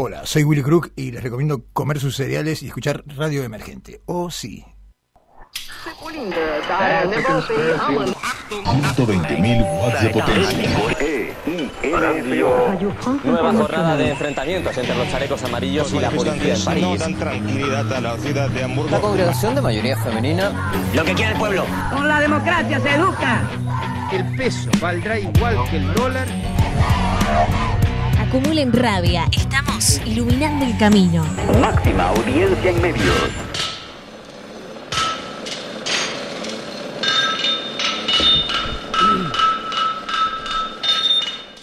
Hola, soy Willy Crook y les recomiendo comer sus cereales y escuchar Radio Emergente. Oh, sí. 120.000 watts de potencia. Nueva jornada de enfrentamientos entre los chalecos amarillos y la policía en París. La congregación de mayoría femenina. Lo que quiere el pueblo. Con la democracia se educa. El peso valdrá igual que el dólar. Acumulen rabia. Estamos iluminando el camino. Máxima audiencia en medios.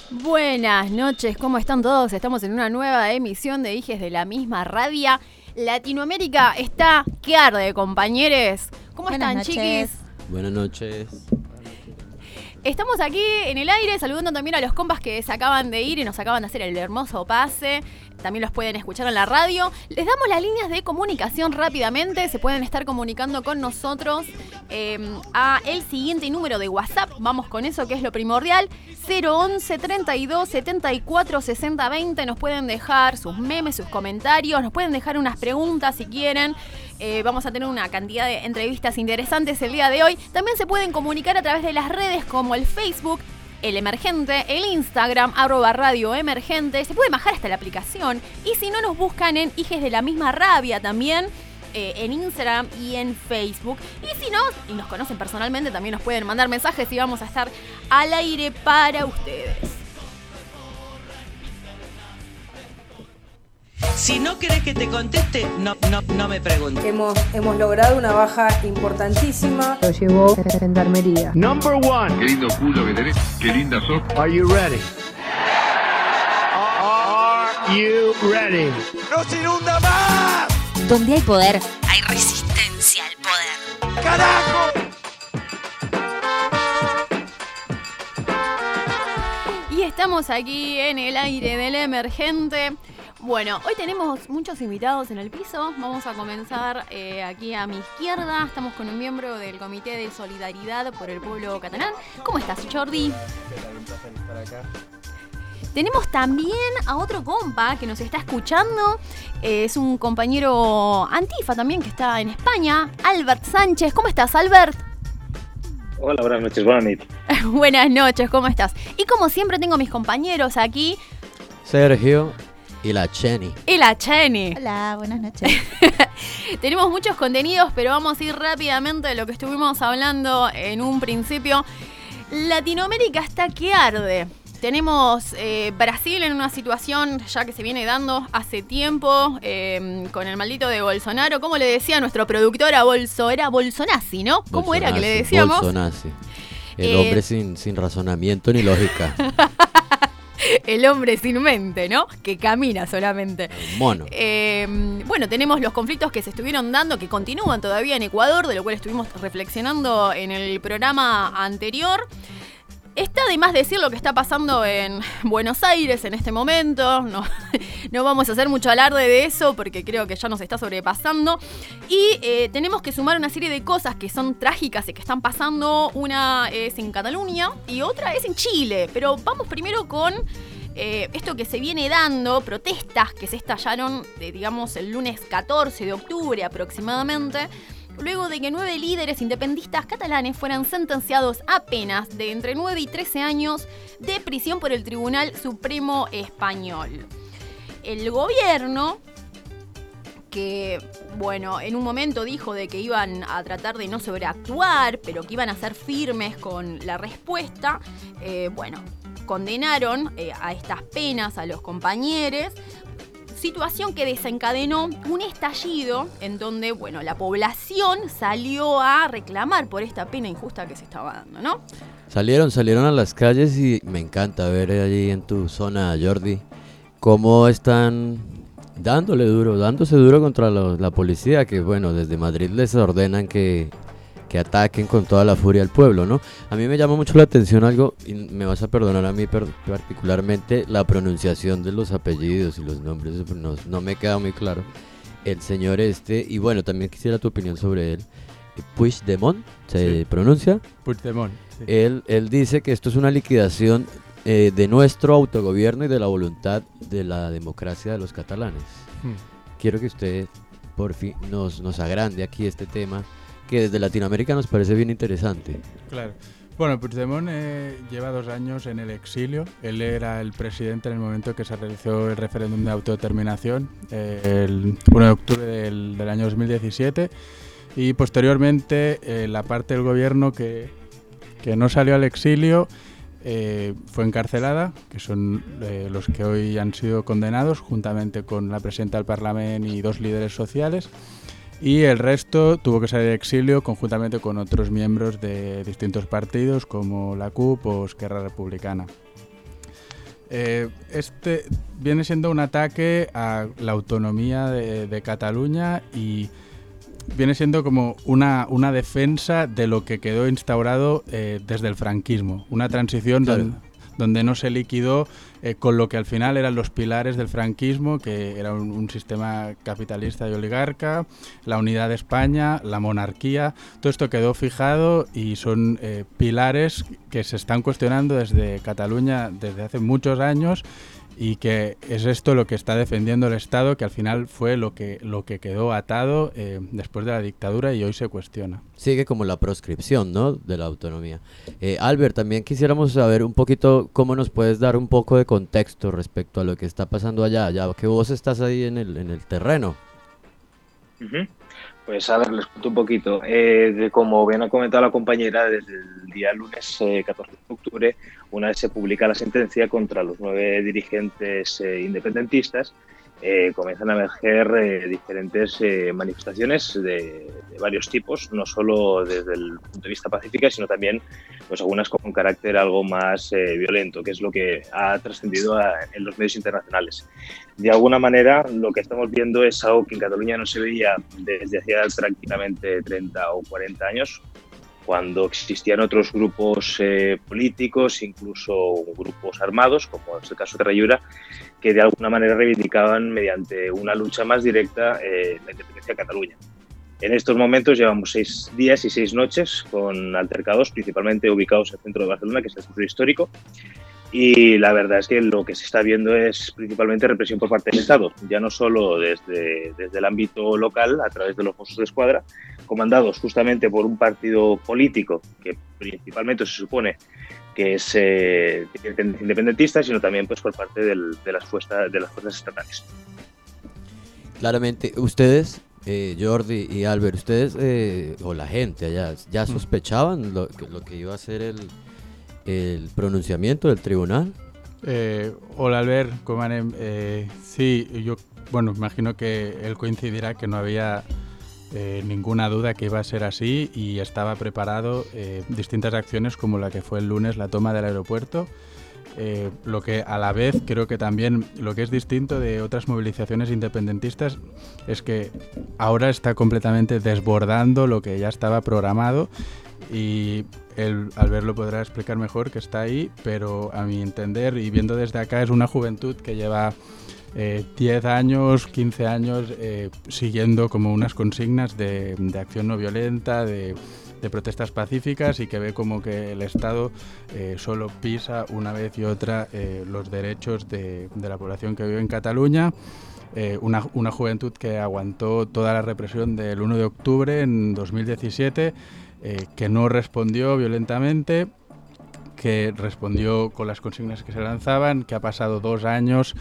Buenas noches, ¿cómo están todos? Estamos en una nueva emisión de Hijes de la misma rabia. Latinoamérica está que arde, compañeros. ¿Cómo Buenas están, noches. chiquis? Buenas noches. Estamos aquí en el aire saludando también a los compas que se acaban de ir y nos acaban de hacer el hermoso pase. También los pueden escuchar en la radio. Les damos las líneas de comunicación rápidamente. Se pueden estar comunicando con nosotros eh, a el siguiente número de WhatsApp. Vamos con eso que es lo primordial. 011 32 74 60 20. Nos pueden dejar sus memes, sus comentarios. Nos pueden dejar unas preguntas si quieren. Eh, vamos a tener una cantidad de entrevistas interesantes el día de hoy. También se pueden comunicar a través de las redes como el Facebook, el Emergente, el Instagram, arroba Radio Emergente. Se puede bajar hasta la aplicación. Y si no, nos buscan en Hijes de la misma rabia también. eh, en Instagram y en Facebook. Y si no, y nos conocen personalmente, también nos pueden mandar mensajes y vamos a estar al aire para ustedes. Si no querés que te conteste, no, no, no me preguntes. Hemos, hemos logrado una baja importantísima. Lo llevó a gendarmería. Number one. Qué lindo culo que tenés, qué linda sos. Are you ready? Are you ready? ¡No se inunda más! Donde hay poder, hay resistencia al poder. ¡Carajo! Y estamos aquí en el aire del emergente. Bueno, hoy tenemos muchos invitados en el piso. Vamos a comenzar eh, aquí a mi izquierda. Estamos con un miembro del Comité de Solidaridad por el Pueblo Catalán. ¿Cómo estás, Jordi? Tenemos también a otro compa que nos está escuchando. Eh, es un compañero antifa también que está en España, Albert Sánchez. ¿Cómo estás, Albert? Hola, buenas noches, buenas noches. Buenas noches, ¿cómo estás? Y como siempre tengo mis compañeros aquí, Sergio y la Chenny. y la Cheni. Hola, buenas noches. Tenemos muchos contenidos, pero vamos a ir rápidamente de lo que estuvimos hablando en un principio. Latinoamérica está que arde. Tenemos eh, Brasil en una situación ya que se viene dando hace tiempo eh, con el maldito de Bolsonaro. ¿Cómo le decía nuestro productor a Bolso? Era Bolsonasi, ¿no? ¿Cómo era que le decíamos? Bolsonaro. El Eh, hombre sin, sin razonamiento ni lógica. El hombre sin mente, ¿no? Que camina solamente. Mono. Eh, bueno, tenemos los conflictos que se estuvieron dando, que continúan todavía en Ecuador, de lo cual estuvimos reflexionando en el programa anterior. Está de más decir lo que está pasando en Buenos Aires en este momento. No, no vamos a hacer mucho alarde de eso porque creo que ya nos está sobrepasando. Y eh, tenemos que sumar una serie de cosas que son trágicas y que están pasando. Una es en Cataluña y otra es en Chile. Pero vamos primero con eh, esto que se viene dando, protestas que se estallaron, digamos, el lunes 14 de octubre aproximadamente, luego de que nueve líderes independistas catalanes fueran sentenciados a penas de entre 9 y 13 años de prisión por el Tribunal Supremo Español. El gobierno que, bueno, en un momento dijo de que iban a tratar de no sobreactuar, pero que iban a ser firmes con la respuesta, eh, bueno, condenaron eh, a estas penas a los compañeros. Situación que desencadenó un estallido en donde, bueno, la población salió a reclamar por esta pena injusta que se estaba dando, ¿no? Salieron, salieron a las calles y me encanta ver allí en tu zona, Jordi, cómo están dándole duro, dándose duro contra lo- la policía, que bueno, desde Madrid les ordenan que, que ataquen con toda la furia al pueblo, ¿no? A mí me llama mucho la atención algo, y me vas a perdonar a mí particularmente, la pronunciación de los apellidos y los nombres, no, no me queda muy claro. El señor este, y bueno, también quisiera tu opinión sobre él. Puigdemont, ¿se Sí. pronuncia? Puigdemont. sí. Él, él dice que esto es una liquidación eh, de nuestro autogobierno y de la voluntad de la democracia de los catalanes. Hmm. Quiero que usted por fin nos, nos agrande aquí este tema que desde Latinoamérica nos parece bien interesante. Claro. Bueno, Puigdemont eh, lleva dos años en el exilio. Él era el presidente en el momento que se realizó el referéndum de autodeterminación, eh, el 1 de octubre del, año 2017. Y posteriormente, eh, la parte del gobierno que, que no salió al exilio eh, fue encarcelada, que son eh, los que hoy han sido condenados, juntamente con la presidenta del Parlamento y dos líderes sociales. Y el resto tuvo que salir de exilio conjuntamente con otros miembros de distintos partidos como la CUP o Esquerra Republicana. Eh, este viene siendo un ataque a la autonomía de, de Cataluña y viene siendo como una, una defensa de lo que quedó instaurado eh, desde el franquismo, una transición Claro. donde no se liquidó eh, con lo que al final eran los pilares del franquismo, que era un, sistema capitalista y oligarca, la unidad de España, la monarquía, todo esto quedó fijado y son eh, pilares que se están cuestionando desde Cataluña desde hace muchos años y que es esto lo que está defendiendo el Estado, que al final fue lo que, lo que quedó atado eh, después de la dictadura y hoy se cuestiona. Sigue como la proscripción, ¿no? De la autonomía. Eh, Albert, también quisiéramos saber un poquito cómo nos puedes dar un poco de contexto respecto a lo que está pasando allá, ya que vos estás ahí en el, en el terreno. Ujú. Pues a ver, les cuento un poquito. Eh, como bien ha comentado la compañera, desde el día lunes eh, 14 de octubre, una vez se publica la sentencia contra los nueve dirigentes eh, independentistas, eh, comienzan a emerger eh, diferentes eh, manifestaciones de, varios tipos, no solo desde el punto de vista pacífico, sino también pues, algunas con carácter algo más violento, que es lo que ha trascendido a- en los medios internacionales. De alguna manera, lo que estamos viendo es algo que en Cataluña no se veía desde hacía prácticamente 30 o 40 años, cuando existían otros grupos eh, políticos, incluso grupos armados, como es el caso de Rayura, que de alguna manera reivindicaban mediante una lucha más directa eh, la independencia de Cataluña. En estos momentos llevamos seis días y seis noches con altercados, principalmente ubicados en el centro de Barcelona, que es el centro histórico. Y la verdad es que lo que se está viendo es principalmente represión por parte del Estado, ya no solo desde, desde el ámbito local, a través de los Mossos de Escuadra, comandados justamente por un partido político que principalmente se supone que es eh, independentista, sino también pues por parte del- de, las fuerzas, de las fuerzas estatales. Claramente, ustedes, eh, Jordi y Albert, ustedes eh, o la gente allá, ¿ya sospechaban lo, que- lo que iba a ser el, el pronunciamiento del tribunal? Eh, hola Albert, ¿cómo anem? Eh, sí, yo, bueno, imagino que él coincidirá que no había eh, ninguna duda que iba a ser así y estaba preparado eh, distintas acciones como la que fue el lunes la toma del aeropuerto. Eh, lo que a la vez creo que también lo que es distinto de otras movilizaciones independentistas es que ahora está completamente desbordando lo que ya estaba programado y el Albert lo podrá explicar mejor que está ahí, pero a mi entender y viendo desde acá es una juventud que lleva eh, 10 años, 15 años eh, siguiendo como unas consignas de, acción no violenta, de, protestas pacíficas y que ve como que el Estado eh, solo pisa una vez y otra eh, los derechos de, la población que vive en Cataluña. Una, una juventud que aguantó toda la represión del 1 de octubre en 2017, eh, que no respondió violentamente, que respondió con las consignas que se lanzaban, que ha pasado dos años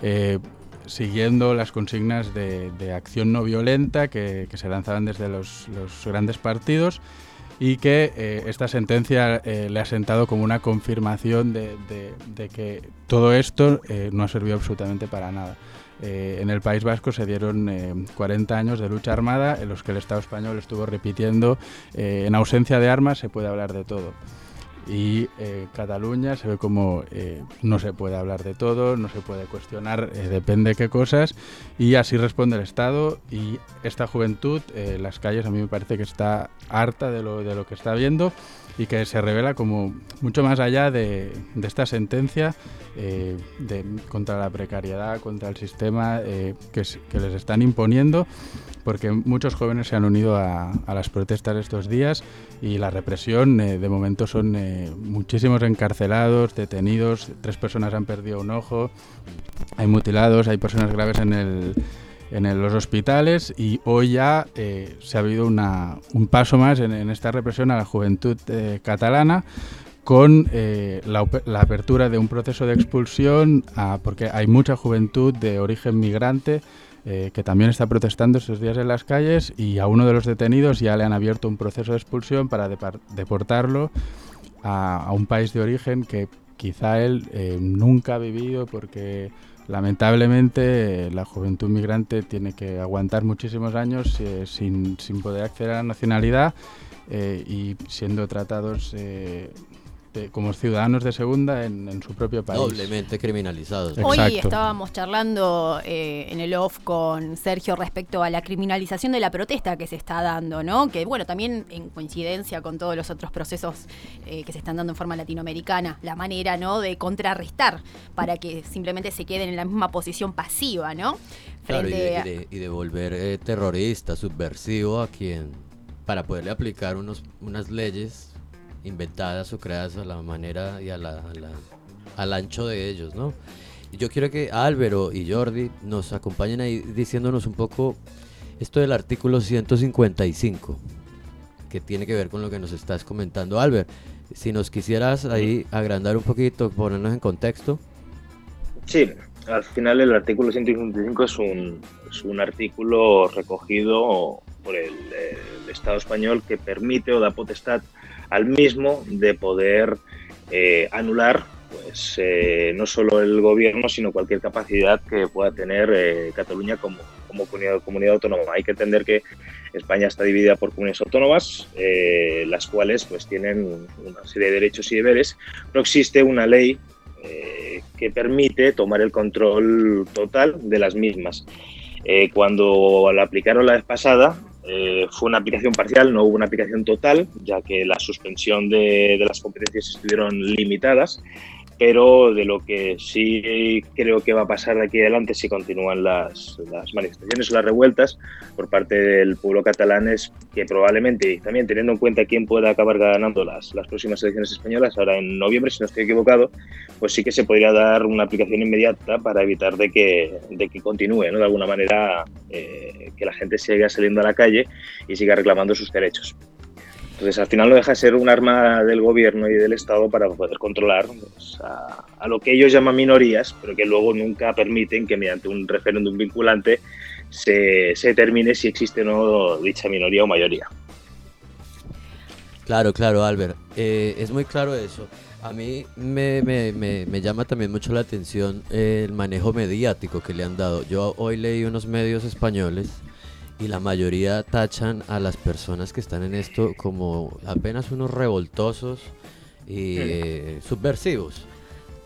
eh, siguiendo las consignas de, acción no violenta que, se lanzaban desde los, grandes partidos y que eh, esta sentencia le ha sentado como una confirmación de, que todo esto no ha servido absolutamente para nada. Eh, en el País Vasco se dieron eh, 40 años de lucha armada en los que el Estado español estuvo repitiendo eh, en ausencia de armas se puede hablar de todo. Y eh, Cataluña se ve como eh, no se puede hablar de todo, no se puede cuestionar, eh, depende qué cosas, y así responde el Estado. Y esta juventud, las calles, a mí me parece que está harta de lo, de lo que está viendo y que se revela como mucho más allá de, esta sentencia de- contra la precariedad, contra el sistema que les están imponiendo porque muchos jóvenes se han unido a, a las protestas estos días y la represión, eh, de momento son eh, muchísimos encarcelados, detenidos, tres personas han perdido un ojo, hay mutilados, hay personas graves en el en el- los hospitales y hoy ya eh, se ha habido una- un paso más en, en esta represión a la juventud eh, catalana con eh, la, la apertura de un proceso de expulsión a- porque hay mucha juventud de origen migrante eh, que también está protestando estos días en las calles y a uno de los detenidos ya le han abierto un proceso de expulsión para deportarlo a, un país de origen que quizá él eh, nunca ha vivido porque lamentablemente la juventud migrante tiene que aguantar muchísimos años eh, sin, sin poder acceder a la nacionalidad y siendo tratados de- como ciudadanos de segunda en, en su propio país. Doblemente criminalizados. Hoy estábamos charlando eh, en el off con Sergio respecto a la criminalización de la protesta que se está dando, ¿no? Que bueno, también en coincidencia con todos los otros procesos eh, que se están dando en forma latinoamericana, la manera, ¿no? De contrarrestar para que simplemente se queden en la misma posición pasiva, ¿no? Claro, y, de, a- y de- y de volver eh, terrorista, subversivo a quien, para poderle aplicar unos, unas leyes inventadas o creadas a la manera y a la, al ancho de ellos, ¿no? Yo quiero que Álvaro y Jordi nos acompañen ahí diciéndonos un poco esto del artículo 155, que tiene que ver con lo que nos estás comentando. Álvaro, si nos quisieras ahí agrandar un poquito, ponernos en contexto. Sí, al final el artículo 155 es un, un artículo recogido por el, el Estado español que permite o da potestad al mismo de poder eh, anular pues eh, no solo el gobierno sino cualquier capacidad que pueda tener eh, Cataluña como, como comunidad, comunidad autónoma. Hay que entender que España está dividida por comunidades autónomas, eh, las cuales pues tienen una serie de derechos y deberes, pero existe una ley eh, que permite tomar el control total de las mismas. Eh, cuando la aplicaron la vez pasada, eh, fue una aplicación parcial, no hubo una aplicación total, ya que la suspensión de, de las competencias estuvieron limitadas, pero de lo que sí creo que va a pasar de aquí adelante si continúan las, manifestaciones o las revueltas por parte del pueblo catalán es que probablemente, y también teniendo en cuenta quién pueda acabar ganando las, las próximas elecciones españolas, ahora en noviembre, si no estoy equivocado, pues sí que se podría dar una aplicación inmediata para evitar de que, de que continúe, ¿no? de alguna manera, eh, que la gente siga saliendo a la calle y siga reclamando sus derechos. Entonces, al final no deja de ser un arma del gobierno y del Estado para poder controlar pues, a, lo que ellos llaman minorías, pero que luego nunca permiten que mediante un referéndum vinculante se, se determine si existe o no dicha minoría o mayoría. Claro, claro, Albert. Eh, es muy claro eso. A mí me, me, me, me, llama también mucho la atención el manejo mediático que le han dado. Yo hoy leí unos medios españoles y la mayoría tachan a las personas que están en esto como apenas unos revoltosos y eh, subversivos,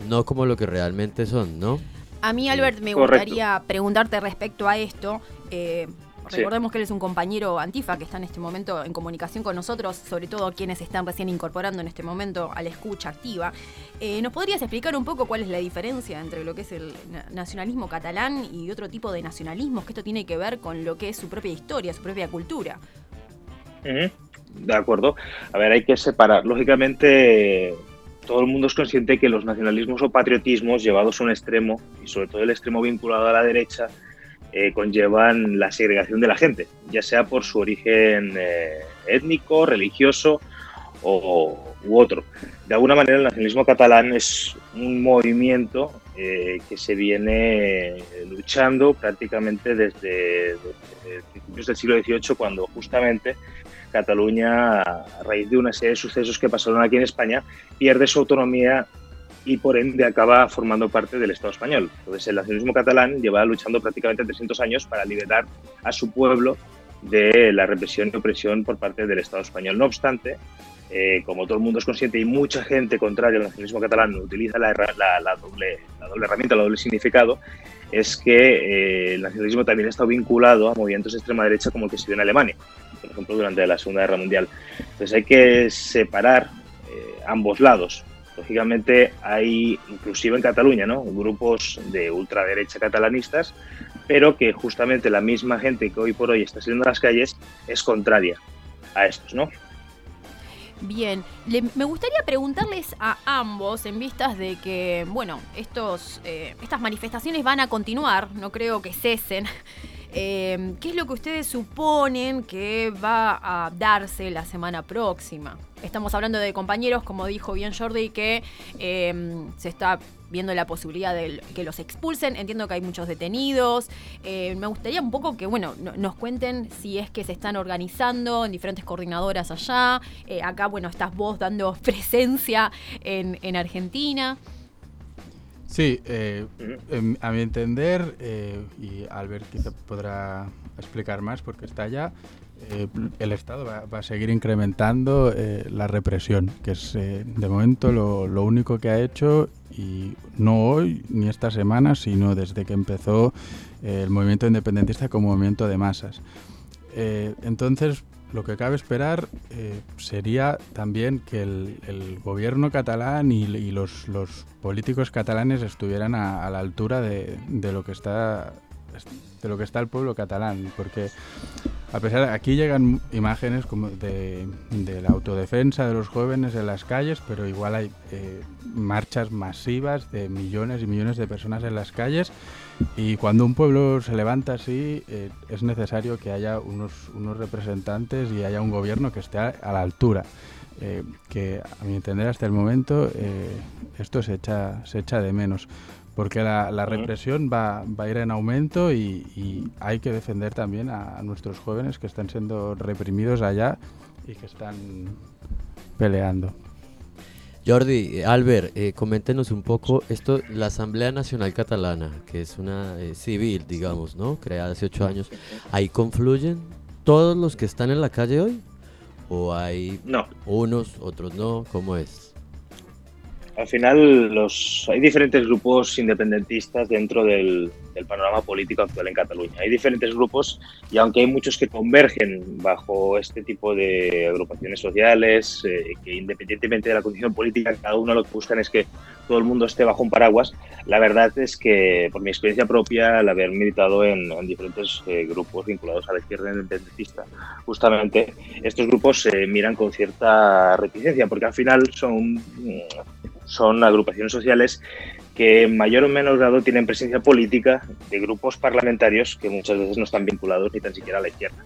no como lo que realmente son, ¿no? A mí, Albert, me Correcto. gustaría preguntarte respecto a esto. Eh, Sí. recordemos que él es un compañero antifa que está en este momento en comunicación con nosotros, sobre todo quienes están recién incorporando en este momento a la escucha activa. Eh, ¿Nos podrías explicar un poco cuál es la diferencia entre lo que es el na- nacionalismo catalán y otro tipo de nacionalismos? Que esto tiene que ver con lo que es su propia historia, su propia cultura. De acuerdo. A ver, hay que separar. Lógicamente, todo el mundo es consciente que los nacionalismos o patriotismos llevados a un extremo, y sobre todo el extremo vinculado a la derecha, eh, conllevan la segregación de la gente, ya sea por su origen eh, étnico, religioso o, u otro. De alguna manera, el nacionalismo catalán es un movimiento eh, que se viene luchando prácticamente desde, desde principios del siglo XVIII, cuando justamente Cataluña, a raíz de una serie de sucesos que pasaron aquí en España, pierde su autonomía y por ende acaba formando parte del Estado español. Entonces el nacionalismo catalán lleva luchando prácticamente 300 años para liberar a su pueblo de la represión y opresión por parte del Estado español. No obstante, eh, como todo el mundo es consciente y mucha gente contraria al nacionalismo catalán utiliza la, la, la, doble, la doble, herramienta, el doble significado, es que eh, el nacionalismo también está vinculado a movimientos de extrema derecha como el que se dio en Alemania, por ejemplo, durante la Segunda Guerra Mundial. Entonces hay que separar eh, ambos lados. Lógicamente hay, inclusive en Cataluña, ¿no? grupos de ultraderecha catalanistas, pero que justamente la misma gente que hoy por hoy está saliendo a las calles es contraria a estos, ¿no? Bien, me gustaría preguntarles a ambos, en vistas de que, bueno, estos, eh, estas manifestaciones van a continuar, no creo que cesen. Eh, ¿Qué es lo que ustedes suponen que va a darse la semana próxima? Estamos hablando de compañeros, como dijo bien Jordi, que eh, se está viendo la posibilidad de que los expulsen. Entiendo que hay muchos detenidos. Eh, me gustaría un poco que, bueno, no- nos cuenten si es que se están organizando en diferentes coordinadoras allá. Eh, acá, bueno, estás vos dando presencia en, en Argentina. Sí, eh, em, a mi entender, eh, y Albert quizá podrá explicar más porque está allá, eh, el Estado va, va a seguir incrementando eh, la represión, que es eh, de momento lo, lo único que ha hecho, y no hoy ni esta semana, sino desde que empezó el movimiento independentista como movimiento de masas. Entonces, lo que cabe esperar eh, sería también que el, el gobierno catalán y, y los, los políticos catalanes estuvieran a, a la altura de, de lo que está de lo que está el pueblo catalán, porque a pesar aquí llegan imágenes como de, de la autodefensa de los jóvenes en las calles, pero igual hay eh, marchas masivas de millones y millones de personas en las calles y cuando un pueblo se levanta así eh, es necesario que haya unos, unos representantes y haya un gobierno que esté a, a la altura. Eh, que a mi entender hasta el momento eh, esto se echa, se echa de menos porque la, la represión va, va a ir en aumento y, y hay que defender también a, a nuestros jóvenes que están siendo reprimidos allá y que están peleando. Jordi, eh, Albert, eh, coméntenos un poco esto, la Asamblea Nacional Catalana, que es una eh, civil, digamos, ¿no? Creada hace ocho años. ¿Ahí confluyen todos los que están en la calle hoy? ¿O hay No. unos, otros no? ¿Cómo es? Al final los, hay diferentes grupos independentistas dentro del, del panorama político actual en Cataluña. Hay diferentes grupos y aunque hay muchos que convergen bajo este tipo de agrupaciones sociales, eh, que independientemente de la condición política, cada uno lo que buscan es que todo el mundo esté bajo un paraguas, la verdad es que por mi experiencia propia, al haber militado en, en diferentes eh, grupos vinculados a la izquierda independentista, justamente estos grupos se miran con cierta reticencia porque al final son son agrupaciones sociales que en mayor o menor grado tienen presencia política de grupos parlamentarios que muchas veces no están vinculados ni tan siquiera a la izquierda.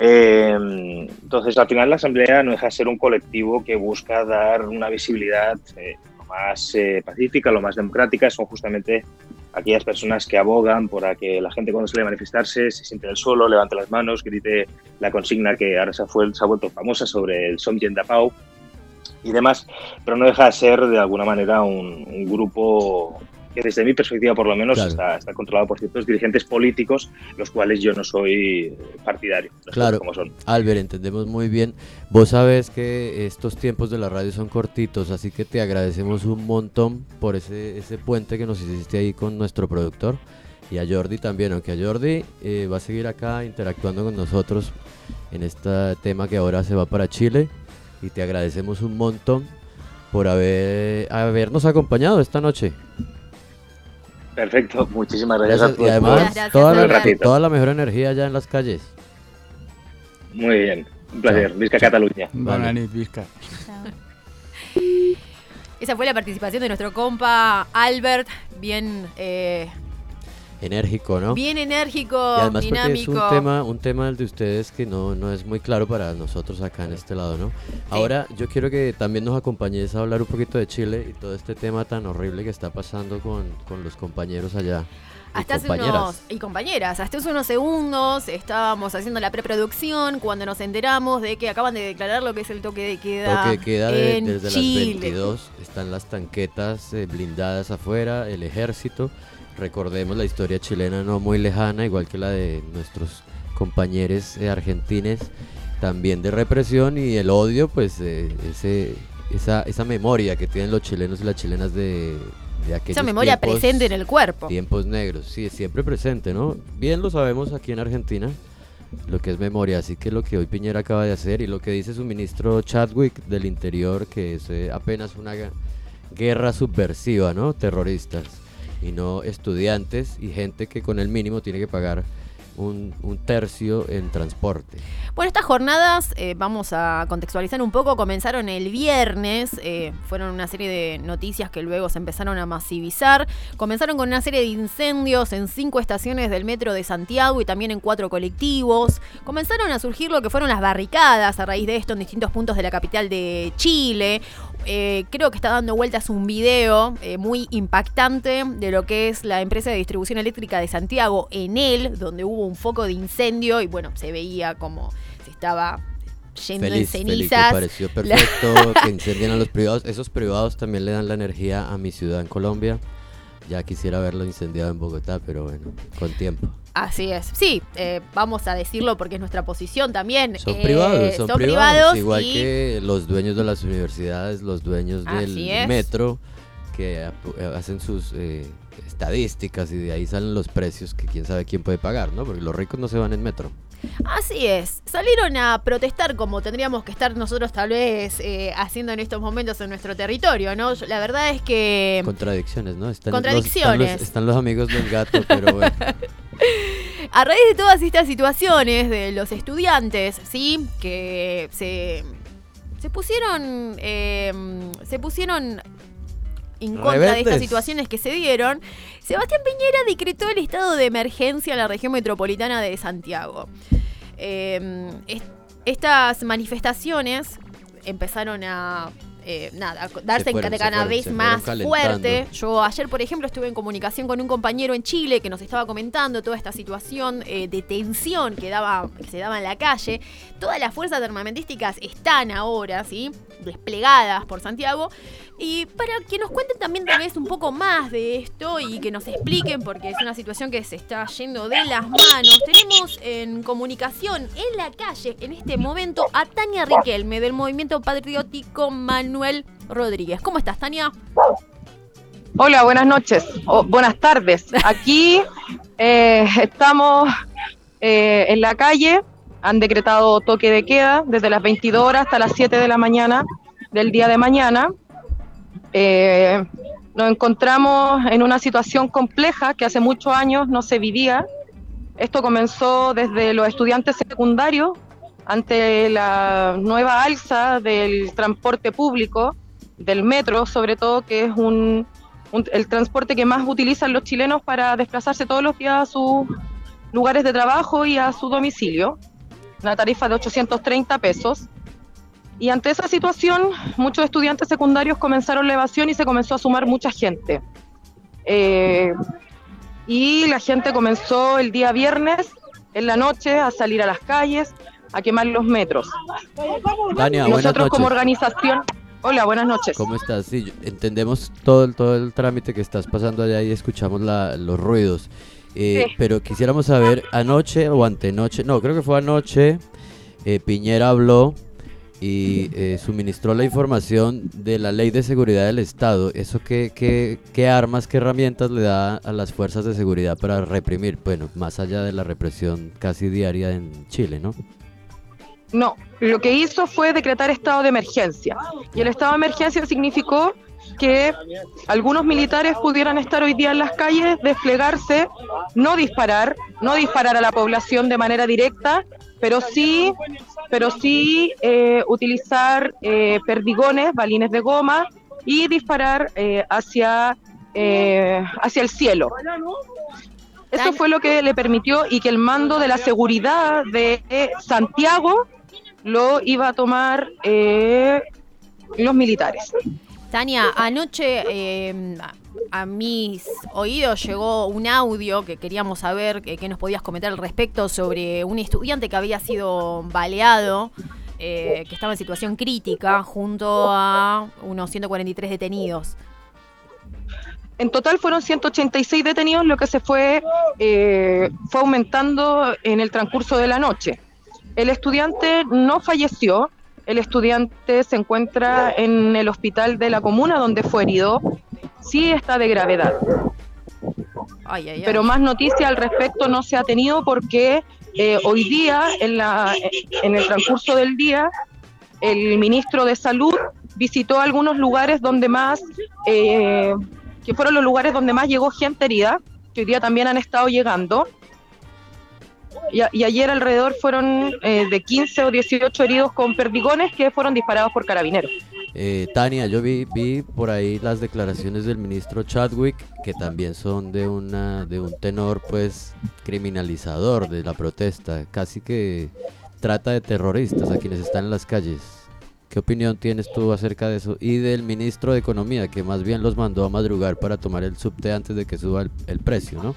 Eh, entonces, al final la Asamblea no deja de ser un colectivo que busca dar una visibilidad eh, lo más eh, pacífica, lo más democrática. Son justamente aquellas personas que abogan por a que la gente cuando sale a manifestarse se siente en el suelo, levante las manos, grite la consigna que ahora se ha, se ha vuelto famosa sobre el Som Pau y demás, pero no deja de ser de alguna manera un, un grupo que desde mi perspectiva por lo menos Claro. está, está controlado por ciertos dirigentes políticos, los cuales yo no soy partidario, las Claro, como son. Albert, entendemos muy bien. Vos sabes que estos tiempos de la radio son cortitos, así que te agradecemos un montón por ese, ese puente que nos hiciste ahí con nuestro productor y a Jordi también, aunque a Jordi eh, va a seguir acá interactuando con nosotros en este tema que ahora se va para Chile y te agradecemos un montón por haber, habernos acompañado esta noche. Perfecto, muchísimas gracias, Gracias, a todos y además Gracias, toda, el la, ratito. toda la mejor energía allá en las calles. Muy bien, un placer. Visca Cataluña. Buena nit, Vizca. Esa fue la participación de nuestro compa Albert, bien, eh, Enérgico, ¿no? bien enérgico, Y además porque es dinámico. un tema, un tema el de ustedes que no, no es muy claro para nosotros acá en este lado, ¿no? Ahora yo quiero que también nos acompañes a hablar un poquito de Chile y todo este tema tan horrible que está pasando con, con los compañeros allá. y Hasta hace compañeras. unos, y compañeras, hasta hace unos segundos estábamos haciendo la preproducción cuando nos enteramos de que acaban de declarar lo que es el toque de queda, Toque de queda de- en desde Chile. las 22, están las tanquetas eh, blindadas afuera, el ejército. Recordemos la historia chilena no muy lejana, igual que la de nuestros compañeros eh, argentines, también de represión y el odio, pues eh, ese, esa, esa memoria que tienen los chilenos y las chilenas de, de aquellos Esa memoria tiempos- presente en el cuerpo. Tiempos negros, sí, siempre presente, ¿no? Bien lo sabemos aquí en Argentina, lo que es memoria, así que lo que hoy Piñera acaba de hacer y lo que dice su ministro Chadwick del Interior, que es eh, apenas una, guerra subversiva, ¿no? Terroristas y no estudiantes y gente que con el mínimo tiene que pagar un, tercio en transporte. Bueno, estas jornadas, eh, vamos a contextualizar un poco, comenzaron el viernes, eh, fueron una serie de noticias que luego se empezaron a masivizar, comenzaron con una serie de incendios en cinco estaciones del metro de Santiago y también en cuatro colectivos, comenzaron a surgir lo que fueron las barricadas a raíz de esto en distintos puntos de la capital de Chile, eh, creo que está dando vueltas un video eh, muy impactante de lo que es la empresa de distribución eléctrica de Santiago en él, donde hubo un foco de incendio y bueno, se veía como se estaba yendo Feliz, en feliz, cenizas. me pareció perfecto que incendien a los privados. Esos privados también le dan la energía a mi ciudad en Colombia. Ya quisiera verlo incendiado en Bogotá, pero bueno, con tiempo. Así es. Sí, eh, vamos a decirlo porque es nuestra posición también. Son Eh, privados, son, privados, privados igual y- que los dueños de las universidades, los dueños del metro, que eh, hacen sus eh, estadísticas y de ahí salen los precios que quién sabe quién puede pagar, ¿no? Porque los ricos no se van en metro. Así es, salieron a protestar como tendríamos que estar nosotros tal vez eh, haciendo en estos momentos en nuestro territorio, ¿no? La verdad es que... Contradicciones, ¿no? Están los- Contradicciones. están, los, están los amigos del gato, pero bueno. A raíz de todas estas situaciones de los estudiantes, ¿sí? Que se, se pusieron. eh, se pusieron en contra de estas situaciones que se dieron. Sebastián Piñera decretó el estado de emergencia en la región metropolitana de Santiago. Eh, est- estas manifestaciones empezaron a. eh, nada, darse fueron, de cada fueron, más fuerte. Yo ayer, por ejemplo, estuve en comunicación con un compañero en Chile que nos estaba comentando toda esta situación eh, de tensión que, daba, que se daba en la calle. Todas las fuerzas armamentísticas están ahora, ¿sí? Desplegadas por Santiago. Y para que nos cuenten también tal vez un poco más de esto y que nos expliquen, porque es una situación que se está yendo de las manos, tenemos en comunicación en la calle en este momento a Tania Riquelme del Movimiento Patriótico Manuel Rodríguez. ¿Cómo estás, Tania? Hola, buenas noches o buenas tardes. Aquí eh, estamos eh, en la calle. Han decretado toque de queda desde las 22 horas hasta las 7 de la mañana del día de mañana. Eh, nos encontramos en una situación compleja que hace muchos años no se vivía. Esto comenzó desde los estudiantes secundarios ante la nueva alza del transporte público, del metro sobre todo, que es un, un- el transporte que más utilizan los chilenos para desplazarse todos los días a sus lugares de trabajo y a su domicilio, una tarifa de 830 pesos. Y ante esa situación, muchos estudiantes secundarios comenzaron la evasión y se comenzó a sumar mucha gente. Eh, y la gente comenzó el día viernes, en la noche, a salir a las calles, a quemar los metros. Tania, buenas Nosotros como organización... Hola, buenas noches. ¿Cómo estás? Sí, entendemos todo el, todo el trámite que estás pasando allá y escuchamos la- los ruidos. Eh, Sí. Pero quisiéramos saber, anoche o antenoche, no, creo que fue anoche, eh, Piñera habló y eh, suministró la información de la ley de seguridad del Estado. ¿Eso qué, qué, qué armas, qué herramientas le da a las fuerzas de seguridad para reprimir? Bueno, más allá de la represión casi diaria en Chile, ¿no? No, lo que hizo fue decretar estado de emergencia. Y el estado de emergencia significó que algunos militares pudieran estar hoy día en las calles, desplegarse, no disparar, no disparar a la población de manera directa, pero sí, pero sí eh, utilizar eh, perdigones, balines de goma y disparar eh, hacia, eh, hacia el cielo. Eso fue lo que le permitió y que el mando de la seguridad de Santiago lo iba a tomar eh, los militares. Tania, anoche eh, a, mis oídos llegó un audio que queríamos saber que, que nos podías comentar al respecto sobre un estudiante que había sido baleado, eh, que estaba en situación crítica, junto a unos 143 detenidos. En total fueron 186 detenidos, lo que se fue, eh, fue aumentando en el transcurso de la noche. El estudiante no falleció, el estudiante se encuentra en el hospital de la comuna donde fue herido, sí está de gravedad. Ay, ay, ay. Pero más noticia al respecto no se ha tenido porque eh, hoy día, en, la, en el transcurso del día, el ministro de Salud visitó algunos lugares donde más eh, que fueron los lugares donde más llegó gente herida, que hoy día también han estado llegando. Y, ayer alrededor fueron eh, de 15 o 18 heridos con perdigones que fueron disparados por carabineros. Eh, Tania, yo vi, vi por ahí las declaraciones del ministro Chadwick, que también son de una de un tenor pues criminalizador de la protesta, casi que trata de terroristas a quienes están en las calles. ¿Qué opinión tienes tú acerca de eso? Y del ministro de Economía, que más bien los mandó a madrugar para tomar el subte antes de que suba el precio, ¿no?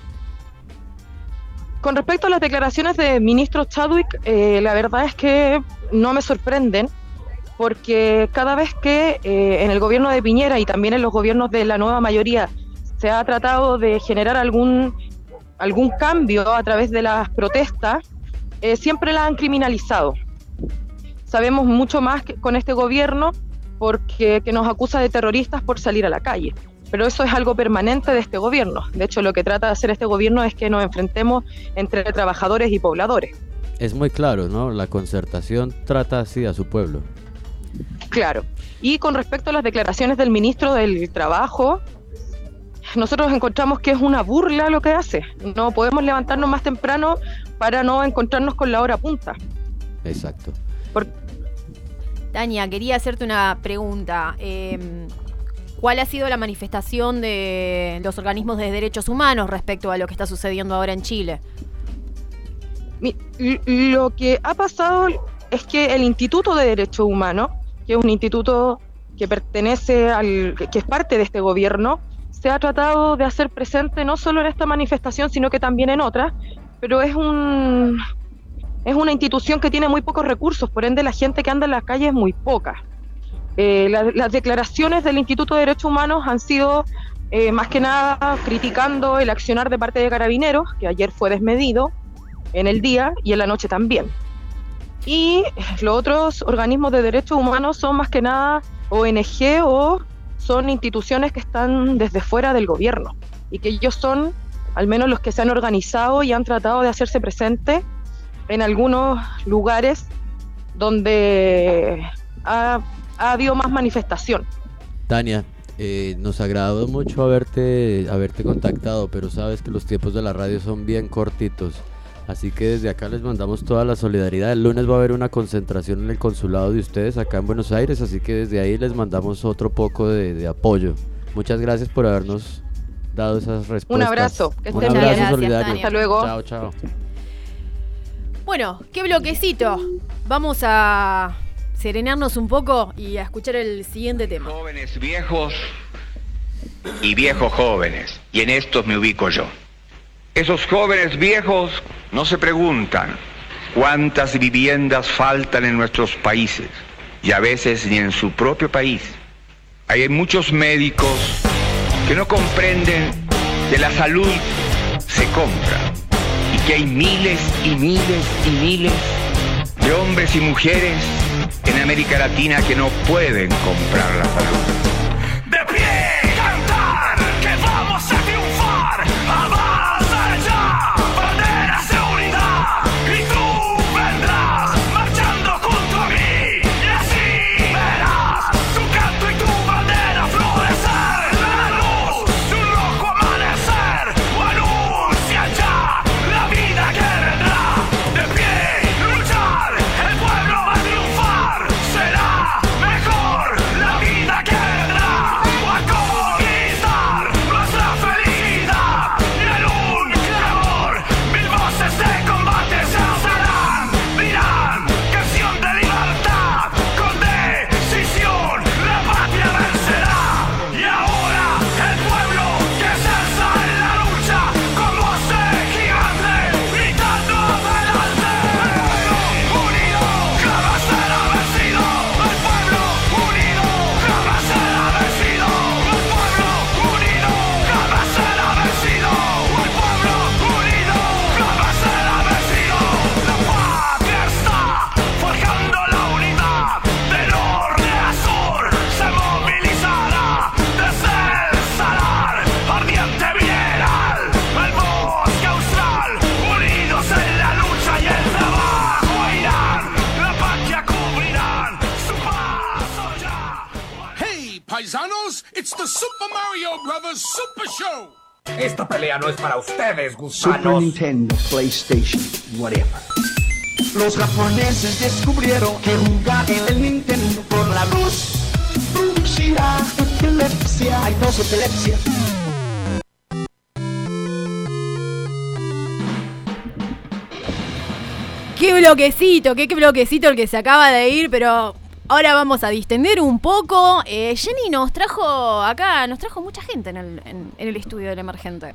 Con respecto a las declaraciones del ministro Chadwick, eh, la verdad es que no me sorprenden, porque cada vez que eh, en el gobierno de Piñera y también en los gobiernos de la nueva mayoría se ha tratado de generar algún, algún cambio a través de las protestas, eh, siempre la han criminalizado. Sabemos mucho más con este gobierno porque que nos acusa de terroristas por salir a la calle. Pero eso es algo permanente de este gobierno. De hecho, lo que trata de hacer este gobierno es que nos enfrentemos entre trabajadores y pobladores. Es muy claro, ¿no? La concertación trata así a su pueblo. Claro. Y con respecto a las declaraciones del ministro del Trabajo, nosotros encontramos que es una burla lo que hace. No podemos levantarnos más temprano para no encontrarnos con la hora punta. Exacto. Por... Tania, quería hacerte una pregunta. Eh, ¿Cuál ha sido la manifestación de los organismos de derechos humanos respecto a lo que está sucediendo ahora en Chile? Lo que ha pasado es que el Instituto de Derechos Humanos, que es un instituto que pertenece al, que es parte de este gobierno, se ha tratado de hacer presente no solo en esta manifestación, sino que también en otras, pero es un es una institución que tiene muy pocos recursos, por ende la gente que anda en las calles es muy poca. Eh, la, las declaraciones del Instituto de Derechos Humanos han sido eh, más que nada criticando el accionar de parte de carabineros, que ayer fue desmedido en el día y en la noche también. Y los otros organismos de derechos humanos son más que nada ONG o son instituciones que están desde fuera del gobierno y que ellos son al menos los que se han organizado y han tratado de hacerse presentes en algunos lugares donde ha, ha habido más manifestación. Tania, eh, nos agradó mucho haberte, haberte contactado, pero sabes que los tiempos de la radio son bien cortitos. Así que desde acá les mandamos toda la solidaridad. El lunes va a haber una concentración en el consulado de ustedes acá en Buenos Aires, así que desde ahí les mandamos otro poco de, de apoyo. Muchas gracias por habernos dado esas respuestas. Un abrazo, que Un estén abrazo bien. solidario. Hasta luego. Chao, chao. Bueno, qué bloquecito. Vamos a serenarnos un poco y a escuchar el siguiente tema. Jóvenes viejos y viejos jóvenes. Y en estos me ubico yo. Esos jóvenes viejos no se preguntan cuántas viviendas faltan en nuestros países y a veces ni en su propio país. Hay muchos médicos que no comprenden que la salud se compra y que hay miles y miles y miles de hombres y mujeres en América Latina que no pueden comprar la salud. Esta pelea no es para ustedes, Super gusanos. Nintendo, PlayStation, whatever. Los japoneses descubrieron que jugar en el Nintendo por la luz producirá epilepsia. Hay dos epilepsias. Qué bloquecito, qué, qué bloquecito el que se acaba de ir, pero ahora vamos a distender un poco. Eh, Jenny nos trajo acá, nos trajo mucha gente en el, en- en el estudio del emergente.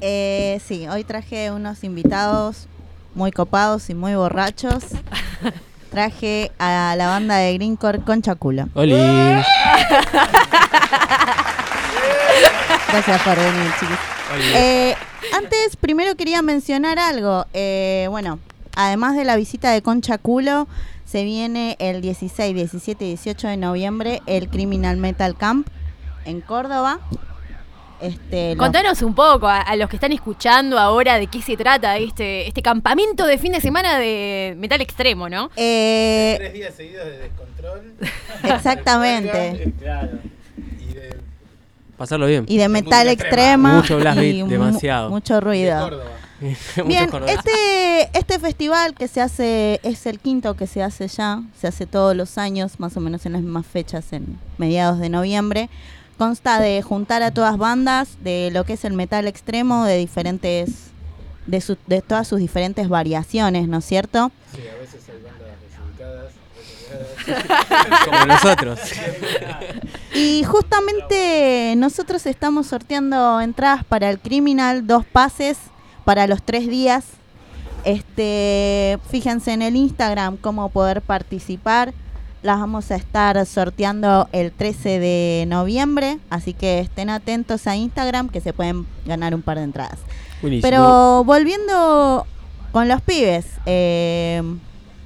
Eh, sí, hoy traje unos invitados muy copados y muy borrachos. Traje a la banda de Greencore Concha Culo. Oli. Gracias por venir, chicos. Eh, antes, primero quería mencionar algo. Eh, bueno, además de la visita de Concha Culo, se viene el 16, 17 y 18 de noviembre el Criminal Metal Camp en Córdoba. Este, Contanos un poco a, a los que están escuchando ahora de qué se trata este, este campamento de fin de semana de metal extremo, ¿no? Eh, Tres días seguidos de descontrol. Exactamente. Pasarlo bien. y de metal extrema. Mucho blast y beat, demasiado. Mucho ruido. Bien, este, este festival que se hace, es el quinto que se hace ya, se hace todos los años, más o menos en las mismas fechas, en mediados de noviembre. Consta de juntar a todas bandas de lo que es el metal extremo, de diferentes, de, su- de todas sus diferentes variaciones, ¿no es cierto? Sí, a veces hay bandas desubicadas. Como nosotros. Y justamente nosotros estamos sorteando entradas para el Criminal, dos pases para los tres días. Este, fíjense en el Instagram cómo poder participar. Las vamos a estar sorteando el 13 de noviembre, así que estén atentos a Instagram que se pueden ganar un par de entradas. Buenísimo. Pero volviendo con los pibes, eh,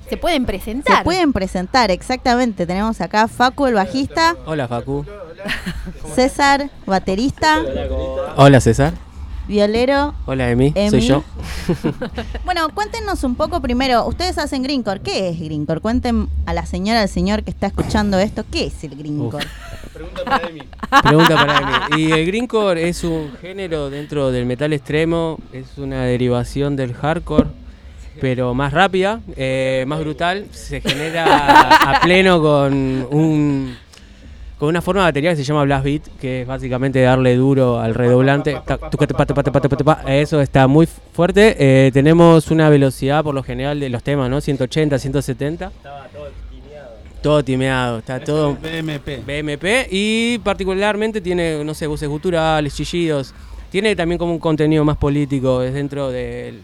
se pueden presentar. Se pueden presentar, exactamente. Tenemos acá a Facu, el bajista, Hola, Facu. César, baterista, Hola, César. Violero. Hola, Emi. Emi. Soy yo. Bueno, cuéntenos un poco primero, ustedes hacen Greencore, ¿qué es Greencore? Cuenten a la señora, al señor que está escuchando esto, ¿qué es el Greencore? Pregunta para Emi. Pregunta para Emi. Y el greencore es un género dentro del metal extremo, es una derivación del hardcore, pero más rápida, eh, más brutal. Se genera a pleno con un con una forma de batería que se llama blast beat, que es básicamente darle duro al redoblante. Eso está muy fuerte. Eh, tenemos una velocidad por lo general de los temas, ¿no? 180, 170. Todo timeado, está todo BMP. BMP y particularmente tiene, no sé, voces guturales, chillidos. Tiene también como un contenido más político, es dentro del...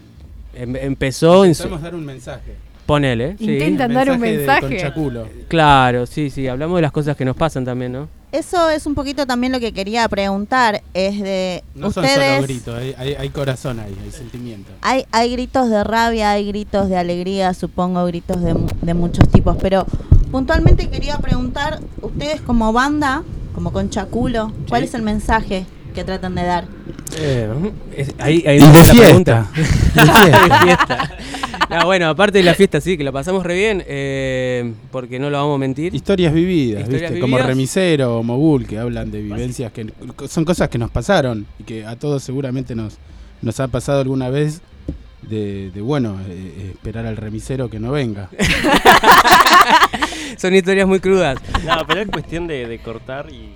em- empezó en su... Intentamos dar un mensaje. Ponele, sí. Intentan dar un de mensaje. Conchaculo. Claro, sí, sí, hablamos de las cosas que nos pasan también, ¿no? Eso es un poquito también lo que quería preguntar, es de No son solo gritos, hay, hay, hay corazón ahí, hay sentimiento. Hay, hay gritos de rabia, hay gritos de alegría, supongo, gritos de, de muchos tipos, pero puntualmente quería preguntar, ustedes como banda, como Concha Culo, ¿cuál es el mensaje que tratan de dar? Eh, es- ahí, ahí Y de está la fiesta. pregunta. De fiesta. Fiesta. No, bueno, aparte de la fiesta, sí, que la pasamos re bien, eh, porque no lo vamos a mentir. Historias vividas, Historias ¿viste? Como vividas. Remisero o Mogul, que hablan de vivencias que son cosas que nos pasaron y que a todos seguramente nos, nos ha pasado alguna vez de, de, bueno, eh, eh, esperar al remisero que no venga. Son historias muy crudas. No, pero es cuestión de, de cortar y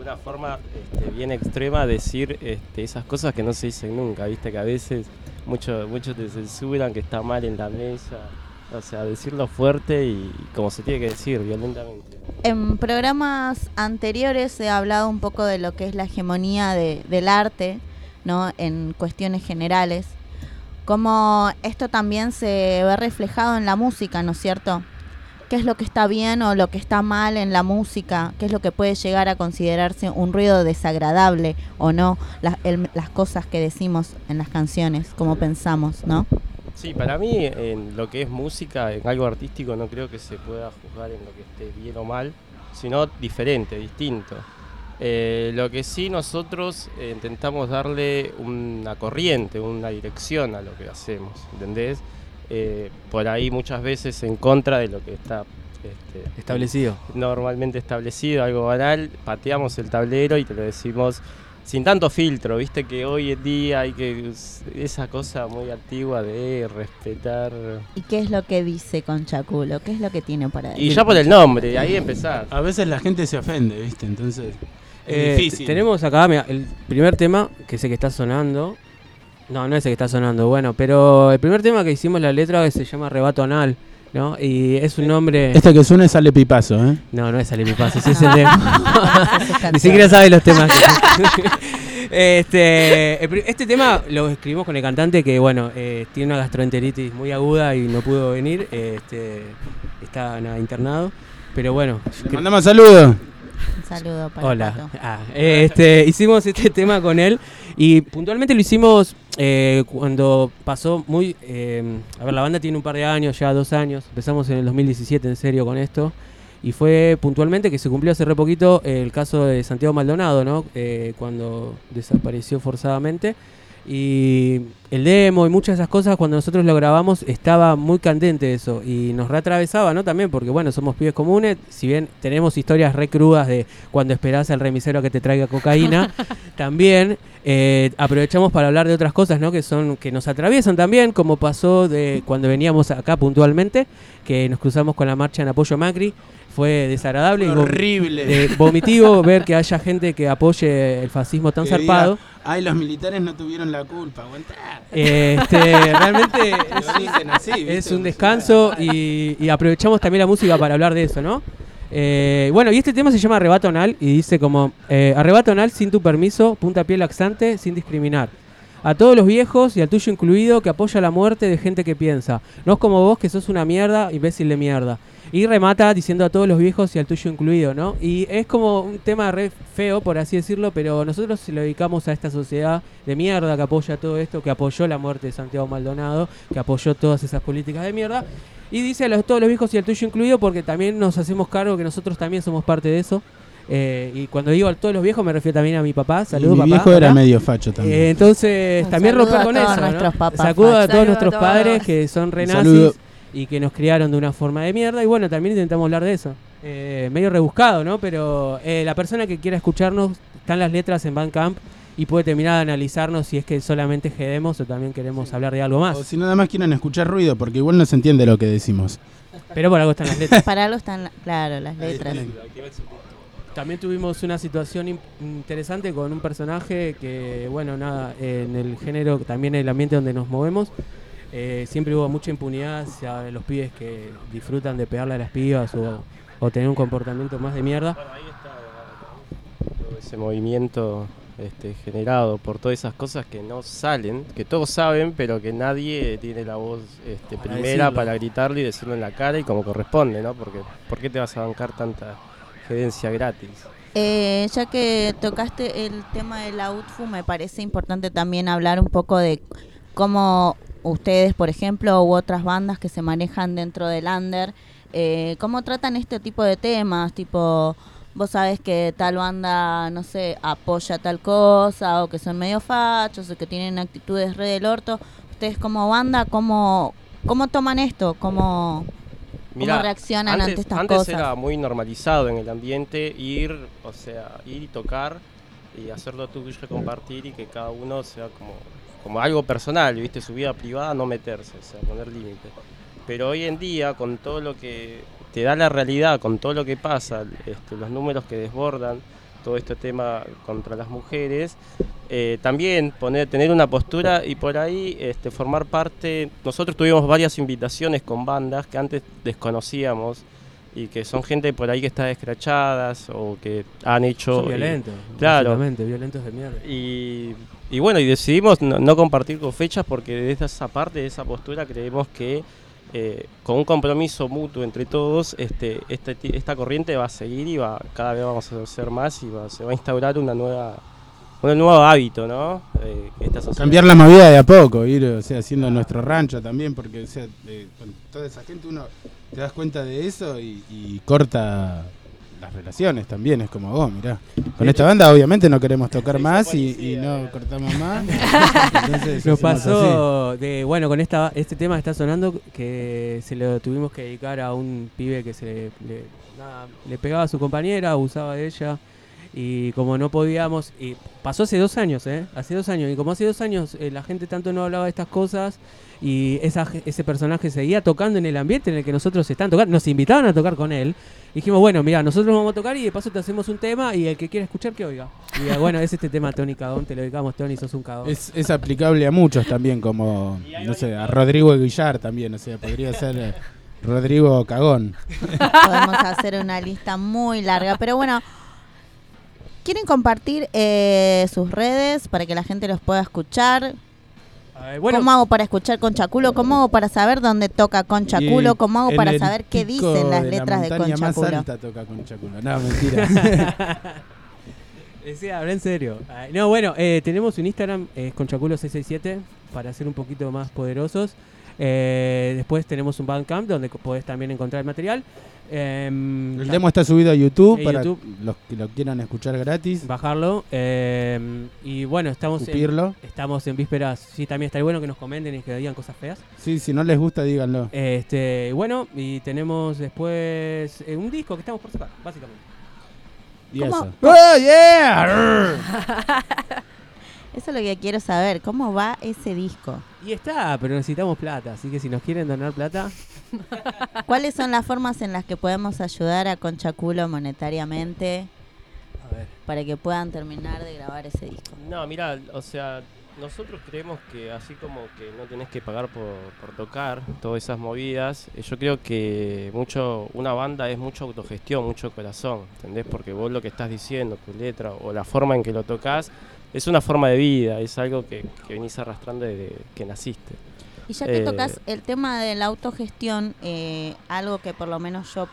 alguna forma este, bien extrema decir este, esas cosas que no se dicen nunca, viste que a veces muchos muchos te censuran que está mal en la mesa, o sea, decirlo fuerte y como se tiene que decir, violentamente. En programas anteriores ha hablado un poco de lo que es la hegemonía de- del arte, ¿no? En cuestiones generales. Como esto también se ve reflejado en la música, ¿no es cierto? ¿Qué es lo que está bien o lo que está mal en la música? ¿Qué es lo que puede llegar a considerarse un ruido desagradable o no? Las, cosas que decimos en las canciones, como pensamos, ¿no? Sí, para mí en lo que es música, en algo artístico, no creo que se pueda juzgar en lo que esté bien o mal, sino diferente, distinto. Eh, lo que sí nosotros eh, intentamos darle una corriente, una dirección a lo que hacemos, ¿entendés? Eh, por ahí muchas veces en contra de lo que está este, Establecido. Normalmente establecido, algo banal, pateamos el tablero y te lo decimos sin tanto filtro, viste que hoy en día hay que esa cosa muy antigua de respetar. ¿Y qué es lo que dice Conchaculo? ¿Qué es lo que tiene para decir? Y ya por el nombre, ahí empezar. A veces la gente se ofende, viste, entonces es Eh, difícil. Tenemos acá mira, el primer tema, que sé que está sonando. No, no es el que está sonando, bueno, pero el primer tema que hicimos la letra se llama Rebato Anal, ¿no? Y es un nombre... Este que suena es Ale Pipazo, ¿eh? No, no es Ale Pipazo, ese es el tema. Ni siquiera sabe los temas. este, este tema lo escribimos con el cantante que, bueno, eh, tiene una gastroenteritis muy aguda y no pudo venir. Este, está nada, internado. Pero bueno. Le mandamos saludos. Un saludo para Hola. Ah, este, hicimos este tema con él y puntualmente lo hicimos eh, cuando pasó muy... eh, a ver, la banda tiene un par de años, ya dos años. Empezamos en el 2017 en serio con esto. Y fue puntualmente que se cumplió hace re poquito el caso de Santiago Maldonado, ¿no? Eh, cuando desapareció forzadamente. Y el demo y muchas de esas cosas, cuando nosotros lo grabamos, estaba muy candente eso. Y nos reatravesaba, ¿no? También porque, bueno, somos pibes comunes. Si bien tenemos historias re crudas de cuando esperás al remisero a que te traiga cocaína, también eh, aprovechamos para hablar de otras cosas, ¿no? Que son que nos atraviesan también, como pasó de cuando veníamos acá puntualmente, que nos cruzamos con la marcha en apoyo a Macri. Fue desagradable y horrible. eh, vomitivo ver que haya gente que apoye el fascismo tan Que diga, zarpado. Ay, los militares no tuvieron la culpa, aguantá. Este, realmente Lo dicen así, es un descanso y, y aprovechamos también la música para hablar de eso, ¿no? Eh, bueno, y este tema se llama Arrebato Anal y dice como eh, Arrebato Anal sin tu permiso, punta piel laxante, sin discriminar. A todos los viejos y al tuyo incluido que apoya la muerte de gente que piensa. No es como vos que sos una mierda, imbécil de mierda. Y remata diciendo a todos los viejos y al tuyo incluido, ¿no? Y es como un tema re feo, por así decirlo, pero nosotros se lo dedicamos a esta sociedad de mierda que apoya todo esto, que apoyó la muerte de Santiago Maldonado, que apoyó todas esas políticas de mierda. Y dice a los, todos los viejos y al tuyo incluido porque también nos hacemos cargo que nosotros también somos parte de eso. Eh, y cuando digo a todos los viejos me refiero también a mi papá. Saludos, mi papá. viejo era papá. medio facho también. Eh, entonces, Un también romper a con todos eso. ¿no? nuestros papás Saludo a todos Saludo a nuestros todos. padres que son re Un saludo. Y que nos criaron de una forma de mierda. Y bueno, también intentamos hablar de eso. Eh, medio rebuscado, ¿no? Pero eh, la persona que quiera escucharnos, están las letras en Bandcamp y puede terminar de analizarnos si es que solamente gedemos o también queremos hablar de algo más. O si nada más quieren escuchar ruido, porque igual no se entiende lo que decimos. Pero por algo están las letras. Para algo están, la- claro, las letras. También tuvimos una situación in- interesante con un personaje que, bueno, nada, en el género, también en el ambiente donde nos movemos, eh, siempre hubo mucha impunidad hacia los pibes que disfrutan de pegarle a las pibas o, o tener un comportamiento más de mierda. todo ese movimiento este, generado por todas esas cosas que no salen, que todos saben, pero que nadie tiene la voz este, Para primera decirlo. para gritarlo y decirlo en la cara y como corresponde, ¿no? Porque ¿por qué te vas a bancar tanta gerencia gratis? Eh, ya que tocaste el tema de la UTFU, me parece importante también hablar un poco de cómo ustedes, por ejemplo, u otras bandas que se manejan dentro del under, eh, cómo tratan este tipo de temas, tipo, vos sabés que tal banda, no sé, apoya tal cosa, o que son medio fachos, o que tienen actitudes re del orto. Ustedes como banda, ¿cómo, cómo toman esto? ¿Cómo, Mirá, cómo reaccionan antes, ante estas antes cosas? era muy normalizado en el ambiente ir, o sea, ir y tocar y hacerlo tuyo y compartir y que cada uno sea como, como algo personal, ¿viste? Su vida privada no meterse, poner límites. Pero hoy en día, con todo lo que te da la realidad, con todo lo que pasa, este, los números que desbordan, todo este tema contra las mujeres, eh, también poner, tener una postura y por ahí este, formar parte. Nosotros tuvimos varias invitaciones con bandas que antes desconocíamos y que son gente por ahí que está escrachadas o que han hecho. Son violentos, claro. básicamente, violentos de mierda. Y, y bueno, y decidimos no, no compartir con fechas porque desde esa parte, de esa postura, creemos que eh, con un compromiso mutuo entre todos, este, este ti- esta corriente va a seguir y va, cada vez vamos a hacer más y va- se va a instaurar una nueva, un nuevo hábito, ¿no? Eh, esta Cambiar la movida de a poco, ir o sea, haciendo nuestro rancho también, porque o sea, de- con toda esa gente uno te das cuenta de eso y, y corta las relaciones también. Es como vos, mirá. Con esta banda obviamente no queremos tocar más y, y no cortamos más. Entonces, Nos pasó de, bueno, con esta, este tema que está sonando, que se lo tuvimos que dedicar a un pibe que se le, nada, le pegaba a su compañera, abusaba de ella. Y como no podíamos, y pasó hace dos años, ¿eh? Hace dos años. Y como hace dos años eh, la gente tanto no hablaba de estas cosas y esa, ese personaje seguía tocando en el ambiente en el que nosotros están tocando, nos invitaban a tocar con él. Dijimos, bueno, mira, nosotros vamos a tocar y de paso te hacemos un tema y el que quiera escuchar que oiga. Y eh, bueno, es este tema Tony Cagón, te lo dedicamos Tony, sos un cagón. Es, es aplicable a muchos también, como, no sé, a Rodrigo Guillar también, o sea, podría ser eh, Rodrigo Cagón. Podemos hacer una lista muy larga, pero bueno, ¿quieren compartir eh, sus redes para que la gente los pueda escuchar? Bueno. ¿Cómo hago para escuchar Conchaculo? ¿Cómo hago para saber dónde toca Conchaculo? Y ¿Cómo hago para saber qué dicen las de la letras de montaña más Conchaculo? alta toca Conchaculo. No, mentira. Eh, Sí, habla en serio. No, bueno, eh, tenemos un Instagram, eh, es conchaculo667, para ser un poquito más poderosos. Eh, después tenemos un Bandcamp donde podés también encontrar el material. Em, El demo está subido a YouTube para YouTube. los que lo quieran escuchar gratis. bajarlo. em, y bueno, estamos en, estamos en vísperas. Sí, también estaría bueno que nos comenten y que digan cosas feas. Sí, si no les gusta, díganlo. Este, bueno, y tenemos después eh, un disco que estamos por sacar, básicamente. Y ¿Cómo? eso. ¡Oh, yeah! Eso es lo que quiero saber. ¿Cómo va ese disco? Y está, pero necesitamos plata, así que si nos quieren donar plata, ¿Cuáles son las formas en las que podemos ayudar a Conchaculo monetariamente a ver. para que puedan terminar de grabar ese disco? No, mira, o sea, nosotros creemos que así como que no tenés que pagar por, por tocar todas esas movidas, eh, yo creo que mucho una banda es mucho autogestión, mucho corazón, ¿entendés? Porque vos lo que estás diciendo, tu letra o la forma en que lo tocas, es una forma de vida, es algo que, que venís arrastrando desde que naciste. Y ya que Eh, tocas el tema de la autogestión, eh, algo que por lo menos yo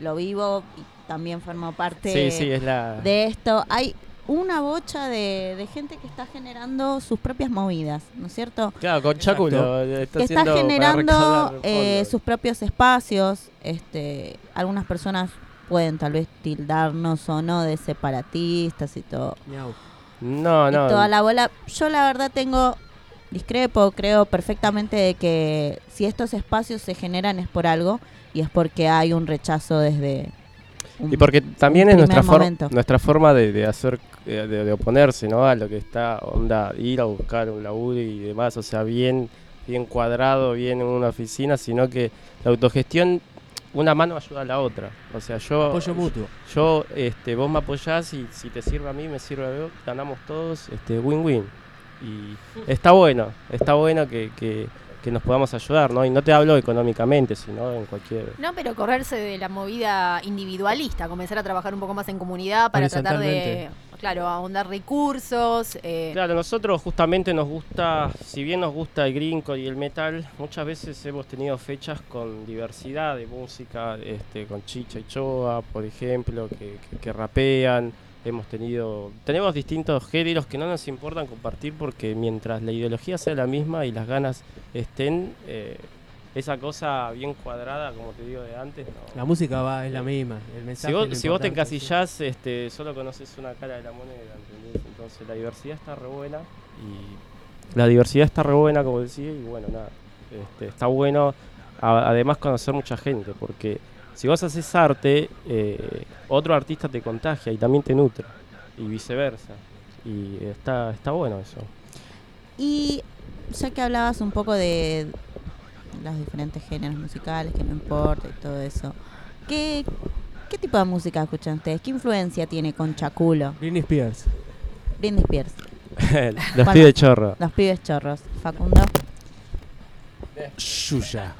lo vivo y también formo parte Sí, sí, es la- de esto, hay una bocha de, de gente que está generando sus propias movidas, ¿no es cierto? Claro, con Cháculo está que está generando eh, sus propios espacios. Este, algunas personas pueden tal vez tildarnos o no de separatistas y todo. No, y no. toda la bola. Yo la verdad tengo discrepo, creo perfectamente de que si estos espacios se generan es por algo y es porque hay un rechazo desde un- Y porque también es nuestra, primer for- momento. nuestra forma de, de hacer, eh, de, de oponerse ¿no? a lo que está, onda, ir a buscar un laburo y demás, o sea, bien, bien cuadrado, bien en una oficina, sino que la autogestión, una mano ayuda a la otra. O sea, yo... Apoyo mutuo. Yo, este, vos me apoyás y si te sirve a mí, me sirve a vos, ganamos todos, este, win-win. Y está bueno, está bueno que, que, que nos podamos ayudar, ¿no? Y no te hablo económicamente, sino en cualquier... No, pero correrse de la movida individualista, comenzar a trabajar un poco más en comunidad para tratar de, claro, ahondar recursos. eh, Claro, nosotros justamente nos gusta, si bien nos gusta el greencore y el metal, muchas veces hemos tenido fechas con diversidad de música, este, con Chicha y Choa, por ejemplo, que, que- que rapean. Hemos tenido, tenemos distintos géneros que no nos importan compartir porque mientras la ideología sea la misma y las ganas estén, eh, esa cosa bien cuadrada, como te digo de antes, no. La música va, es la misma. El mensaje Si vos, es lo si vos te encasillás, este, solo conoces una cara de la moneda, ¿entendés? Entonces la diversidad está re buena y la diversidad está re buena, como decía, y bueno, nada, este, está bueno a- además conocer mucha gente, porque si vos haces arte, eh, otro artista te contagia y también te nutre, y viceversa, y está, está bueno eso. Y ya que hablabas un poco de los diferentes géneros musicales, que no importa y todo eso, ¿qué, qué tipo de música escuchan ustedes? ¿Qué influencia tiene con Chaculo? Britney Spears. Britney Spears. Los Bueno, pibes chorros. Los pibes chorros. Facundo. Yuya.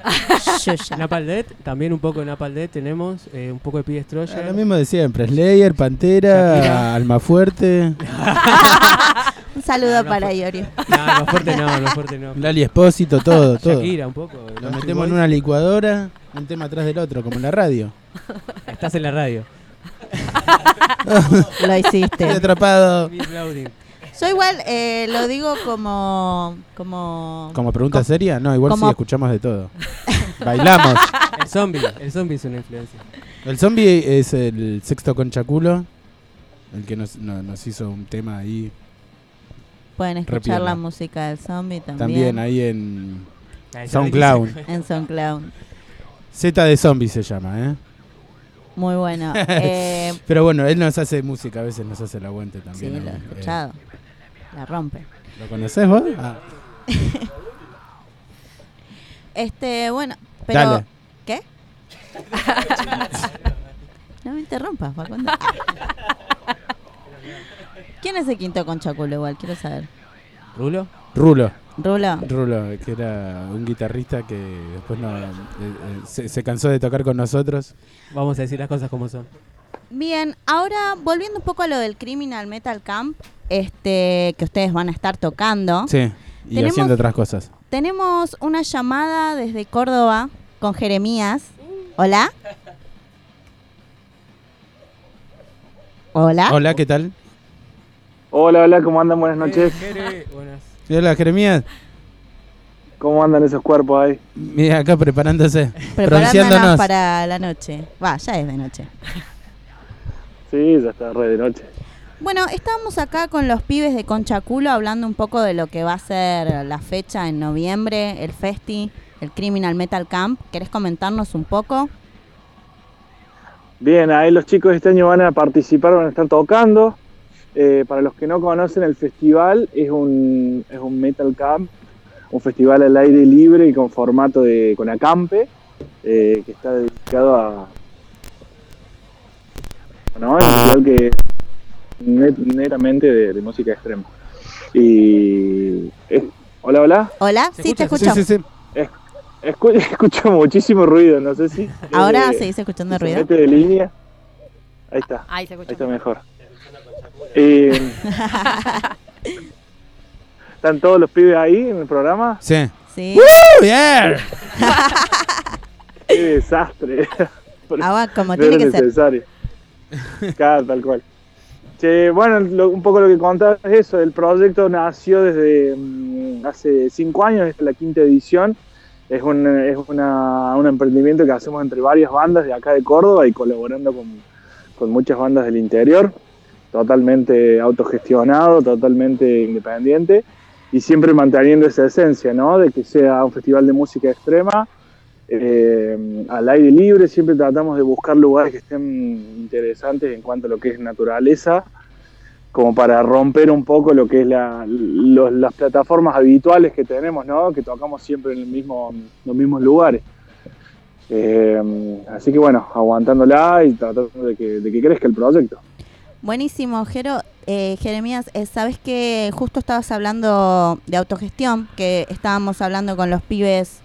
Napalm Death, también un poco de Napalm Death tenemos, eh, un poco de Pie Destroyer. Ah, Lo mismo de siempre. Slayer, Pantera, Shakira. Almafuerte, Un saludo no, para Iorio. No, no fuerte no, no fuerte no. Lali Espósito, todo, todo. Shakira un poco. Lo metemos en una licuadora, un tema atrás del otro, como en la radio. Estás en la radio. Lo hiciste. Estoy atrapado. Yo igual eh, lo digo como... como ¿Como pregunta seria? No, igual como- sí, escuchamos de todo. Bailamos. El zombie, el zombie es una influencia. El zombie es el sexto conchaculo, el que nos, no- nos hizo un tema ahí. Pueden escuchar la música del zombie también. También ahí en SoundCloud. En SoundCloud. Z de zombie se llama, ¿eh? Muy bueno. Eh, Pero bueno, él nos hace música, a veces nos hace el aguante sí, también. lo he Eh, escuchado. La rompe. ¿Lo conoces vos? Ah, Este, bueno, pero. Dale. ¿Qué? no me interrumpas, Facundo. ¿Quién es el quinto conchaculo igual? Quiero saber. ¿Rulo? Rulo. Rulo. Rulo, que era un guitarrista que después no, eh, eh, se, se cansó de tocar con nosotros. Vamos a decir las cosas como son. Bien, ahora volviendo un poco a lo del Criminal Metal Camp, este, que ustedes van a estar tocando. Sí, y Tenemos- haciendo otras cosas. Tenemos una llamada desde Córdoba con Jeremías. Hola. Hola. Hola, ¿qué tal? Hola, hola, ¿cómo andan? Buenas noches. buenas. Hola, Jeremías. ¿Cómo andan esos cuerpos ahí? Mira, acá preparándose, Preparándonos para la noche. Va, ya es de noche. Sí, ya está re de noche. Bueno, estamos acá con los pibes de Conchaculo hablando un poco de lo que va a ser la fecha en noviembre, el festi, el Criminal Metal Camp. ¿Querés comentarnos un poco? Bien, ahí los chicos este año van a participar, van a estar tocando. Eh, para los que no conocen el festival, es un, es un Metal Camp, un festival al aire libre y con formato de con acampe, eh, que está dedicado a... ¿no? Un festival que netamente de, de música extrema. Y... es- hola, hola. Hola, sí, te escucho. Es- escu- escucho muchísimo ruido, no sé si... Ahora eh, seguís escuchando se ruido. mete de línea. Ahí está. Ahí se escucha. Ahí está mejor. Eh, ¿Están todos los pibes ahí en el programa? Sí. Sí. ¡Woo! ¡Bien! ¡Qué desastre! Ah, como No tiene era que ser. necesario. Claro, tal cual. Che, bueno, lo- un poco lo que contás es eso. El proyecto nació desde mm, hace cinco años, es la quinta edición. Es, un, es una- un emprendimiento que hacemos entre varias bandas de acá de Córdoba y colaborando con, con muchas bandas del interior. Totalmente autogestionado, totalmente independiente y siempre manteniendo esa esencia, ¿no? De que sea un festival de música extrema, eh, al aire libre, siempre tratamos de buscar lugares que estén interesantes en cuanto a lo que es naturaleza, como para romper un poco lo que es la- los- las plataformas habituales que tenemos, ¿no? Que tocamos siempre en el mismo, los mismos lugares. Eh, así que bueno, aguantándola y tratando de que, de que crezca el proyecto. Buenísimo, Jero. Eh, Jeremías, eh, sabes que justo estabas hablando de autogestión, que estábamos hablando con los pibes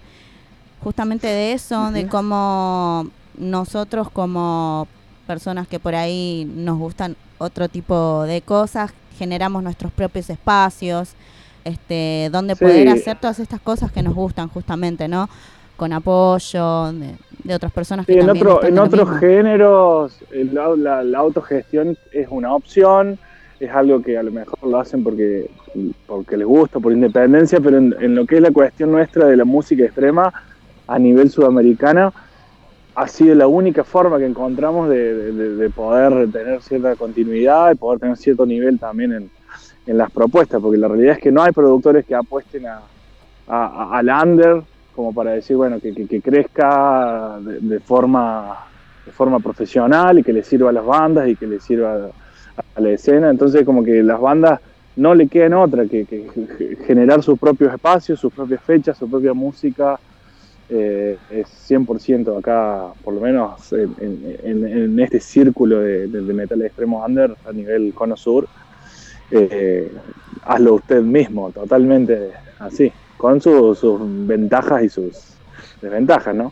justamente de eso, de cómo nosotros como personas que por ahí nos gustan otro tipo de cosas, generamos nuestros propios espacios, este, donde Sí. poder hacer todas estas cosas que nos gustan justamente, ¿no? Con apoyo de, de otras personas que Sí, en, también otro, en otros géneros el la, la autogestión es una opción, es algo que a lo mejor lo hacen porque, porque les gusta, por independencia, pero en, en lo que es la cuestión nuestra de la música extrema a nivel sudamericana, ha sido la única forma que encontramos de, de- de- de poder tener cierta continuidad y poder tener cierto nivel también en, en las propuestas, porque la realidad es que no hay productores que apuesten a, a- al under como para decir, bueno, que, que- que crezca de, de forma, de forma profesional y que le sirva a las bandas y que le sirva a, a la escena. Entonces, como que las bandas no le quedan otra que, que generar sus propios espacios, sus propias fechas, su propia música. Eh, es 100% acá, por lo menos en, este círculo de, de- de metal extremo under a nivel cono sur, eh, hazlo usted mismo, totalmente así, con su- sus ventajas y sus desventajas, ¿no?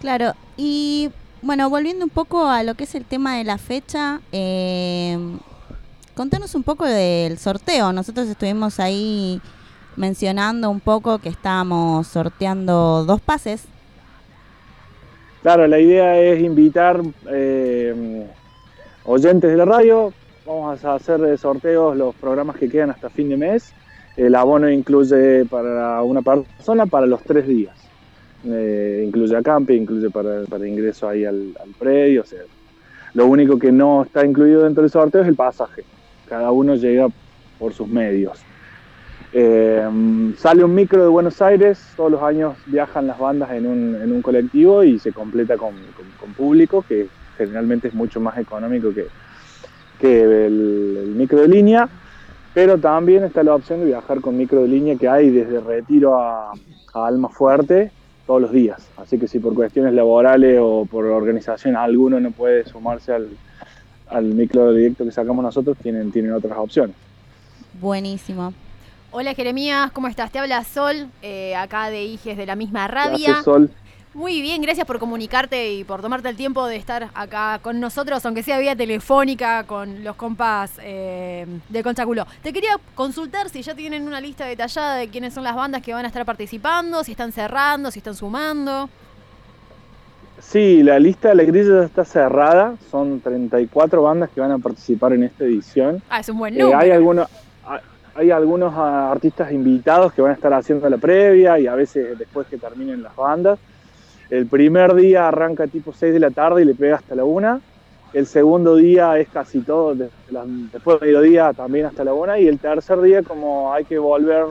Claro, y bueno, volviendo un poco a lo que es el tema de la fecha, eh, contanos un poco del sorteo. Nosotros estuvimos ahí mencionando un poco que estábamos sorteando dos pases. Claro, la idea es invitar eh, oyentes de la radio. Vamos a hacer de sorteos los programas que quedan hasta fin de mes. El abono incluye para una persona para los tres días. Eh, incluye acampe, incluye para, para ingreso ahí al, al predio. O sea, lo único que no está incluido dentro del sorteo es el pasaje. Cada uno llega por sus medios. Eh, sale un micro de Buenos Aires, todos los años viajan las bandas en un, colectivo y se completa con, público que generalmente es mucho más económico que, el micro de línea, pero también está la opción de viajar con micro de línea que hay desde Retiro a, a Alma Fuerte todos los días. Así que si por cuestiones laborales o por organización alguno no puede sumarse al, al micro directo que sacamos nosotros, tienen, tienen otras opciones. Buenísimo. Hola Jeremías, ¿cómo estás? Te habla Sol, eh, acá de Iges de la misma rabia. Gracias, Sol. Muy bien, gracias por comunicarte y por tomarte el tiempo de estar acá con nosotros, aunque sea vía telefónica, con los compas eh, de Conchaculo. Te quería consultar si ya tienen una lista detallada de quiénes son las bandas que van a estar participando, si están cerrando, si están sumando. Sí, la lista de la grilla ya está cerrada. Son 34 bandas que van a participar en esta edición. Ah, es un buen Eh, número. hay algunos, hay- algunos ah, artistas invitados que van a estar haciendo la previa y a veces después que terminen las bandas. El primer día arranca tipo 6 de la tarde y le pega hasta la 1. El segundo día es casi todo, después del mediodía también hasta la 1. Y el tercer día, como hay que volver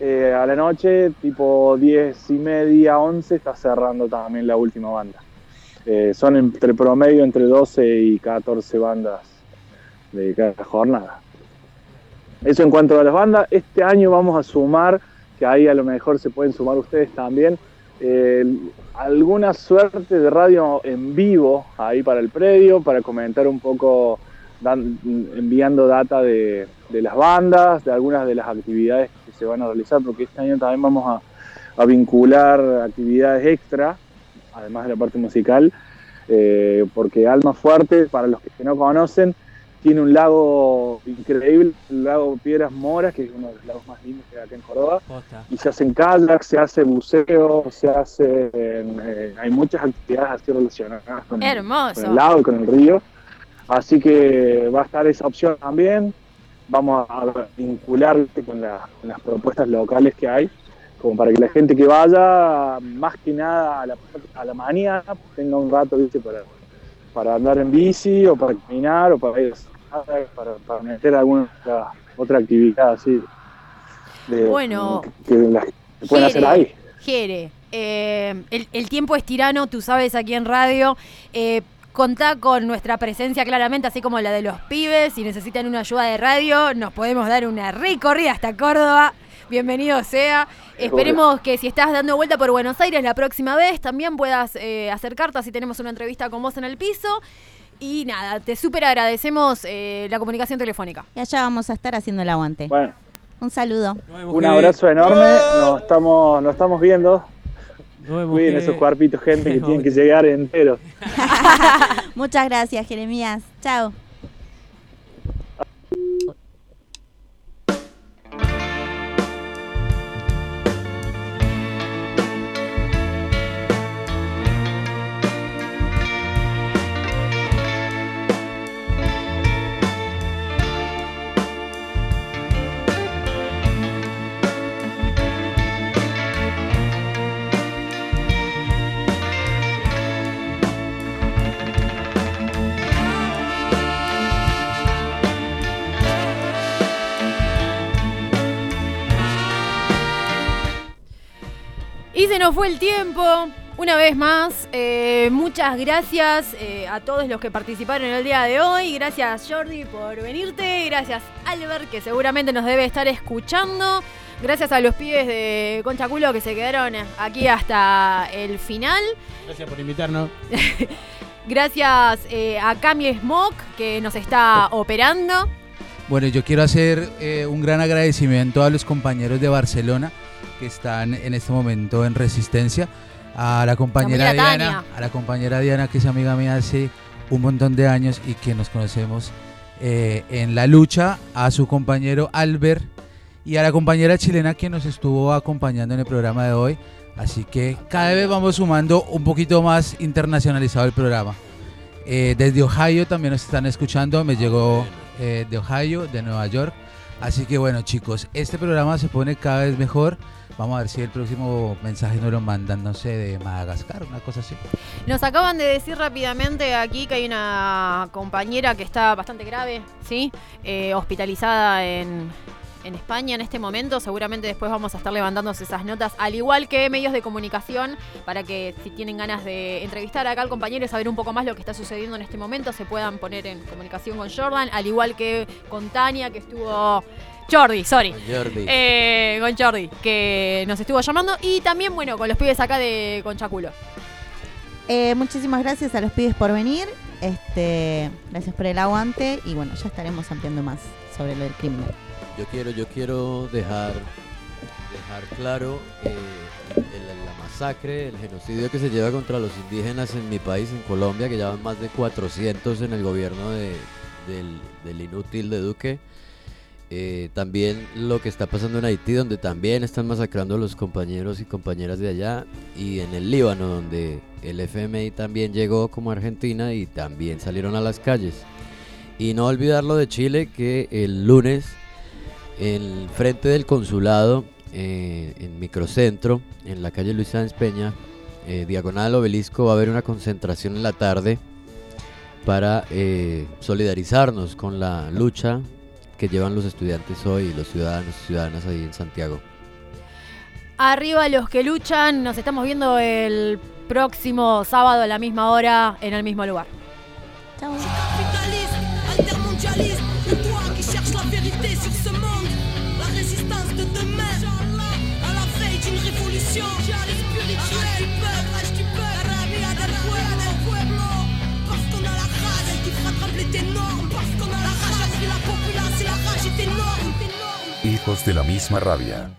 eh, a la noche, tipo 10 y media, 11, está cerrando también la última banda. Eh, son entre promedio entre 12 y 14 bandas de cada jornada. Eso en cuanto a las bandas, este año vamos a sumar, que ahí a lo mejor se pueden sumar ustedes también, alguna suerte de radio en vivo ahí para el predio, para comentar un poco, enviando data de, las bandas, de algunas de las actividades que se van a realizar, porque este año también vamos a, a vincular actividades extra, además de la parte musical, eh, porque Alma Fuerte, para los que no conocen, tiene un lago increíble, el lago Piedras Moras, que es uno de los lagos más lindos que hay acá en Córdoba. Y se hacen kayak, se hace buceo, se hace. eh, hay muchas actividades así relacionadas con, Hermoso. con el lago y con el río. Así que va a estar esa opción también. Vamos a vincular ¿viste? con, la- con las propuestas locales que hay, como para que la gente que vaya, más que nada a la, a la mañana, tenga un rato ¿viste? Para, para andar en bici o para caminar o para ir a- para, para meter alguna otra, otra actividad así. de- Bueno, que, que las- que pueden hacer ahí. Jere, eh, el, el tiempo es tirano, tú sabes, aquí en radio. Eh, contá con nuestra presencia claramente, así como la de los pibes. Si necesitan una ayuda de radio, nos podemos dar una recorrida hasta Córdoba. Bienvenido sea. Esperemos que si estás dando vuelta por Buenos Aires la próxima vez, también puedas eh, acercarte, así tenemos una entrevista con vos en el piso. Y nada, te súper agradecemos eh, la comunicación telefónica. Y allá vamos a estar haciendo el aguante. Bueno, Un saludo. un abrazo enorme. Nos estamos, nos estamos viendo. Cuiden mujer. esos cuerpitos, gente, que tienen que llegar enteros. Muchas gracias, Jeremías. Chao. Y se nos fue el tiempo. Una vez más, eh, muchas gracias eh, a todos los que participaron en el día de hoy. Gracias Jordi por venirte. Gracias Albert, que seguramente nos debe estar escuchando. Gracias a los pibes de Concha Culo que se quedaron aquí hasta el final. Gracias por invitarnos. Gracias eh, a Cami Smoke que nos está operando. Bueno, yo quiero hacer eh, un gran agradecimiento a los compañeros de Barcelona que están en este momento en resistencia. A la compañera Diana, Tania. a la compañera Diana que es amiga mía hace un montón de años y que nos conocemos eh, en la lucha, a su compañero Albert y a la compañera chilena que nos estuvo acompañando en el programa de hoy. Así que cada vez vamos sumando un poquito más internacionalizado el programa. Eh, desde Ohio también nos están escuchando, me llegó eh, de Ohio, de Nueva York. Así que bueno chicos, este programa se pone cada vez mejor. Vamos a ver si el próximo mensaje nos lo mandan, no sé, de Madagascar, una cosa así. Nos acaban de decir rápidamente aquí que hay una compañera que está bastante grave, ¿sí? Eh, hospitalizada en, en España en este momento. Seguramente después vamos a estar levantando esas notas, al igual que medios de comunicación, para que si tienen ganas de entrevistar acá al compañero y saber un poco más lo que está sucediendo en este momento, se puedan poner en comunicación con Jordan, al igual que con Tania, que estuvo... Jordi, sorry. Con Jordi. Eh, con Jordi, que nos estuvo llamando. Y también, bueno, con los pibes acá de Conchaculo. Eh, muchísimas gracias a los pibes por venir. Este, gracias por el aguante y bueno, ya estaremos ampliando más sobre lo del criminal. Yo quiero, yo quiero dejar, dejar claro eh, el- la masacre, el genocidio que se lleva contra los indígenas en mi país, en Colombia, que ya van más de 400 en el gobierno de- del, del inútil de Duque. Eh, también lo que está pasando en Haití, donde también están masacrando a los compañeros y compañeras de allá, y en el Líbano, donde el FMI también llegó como Argentina y también salieron a las calles. Y no olvidar lo de Chile, que el lunes, en frente del consulado, eh, en Microcentro, en la calle Luis Sáenz Peña, eh, diagonal obelisco, va a haber una concentración en la tarde para eh, solidarizarnos con la lucha que llevan los estudiantes hoy y los ciudadanos y ciudadanas ahí en Santiago. Arriba los que luchan, nos estamos viendo el próximo sábado a la misma hora en el mismo lugar. Capitaliste, De la misma rabia.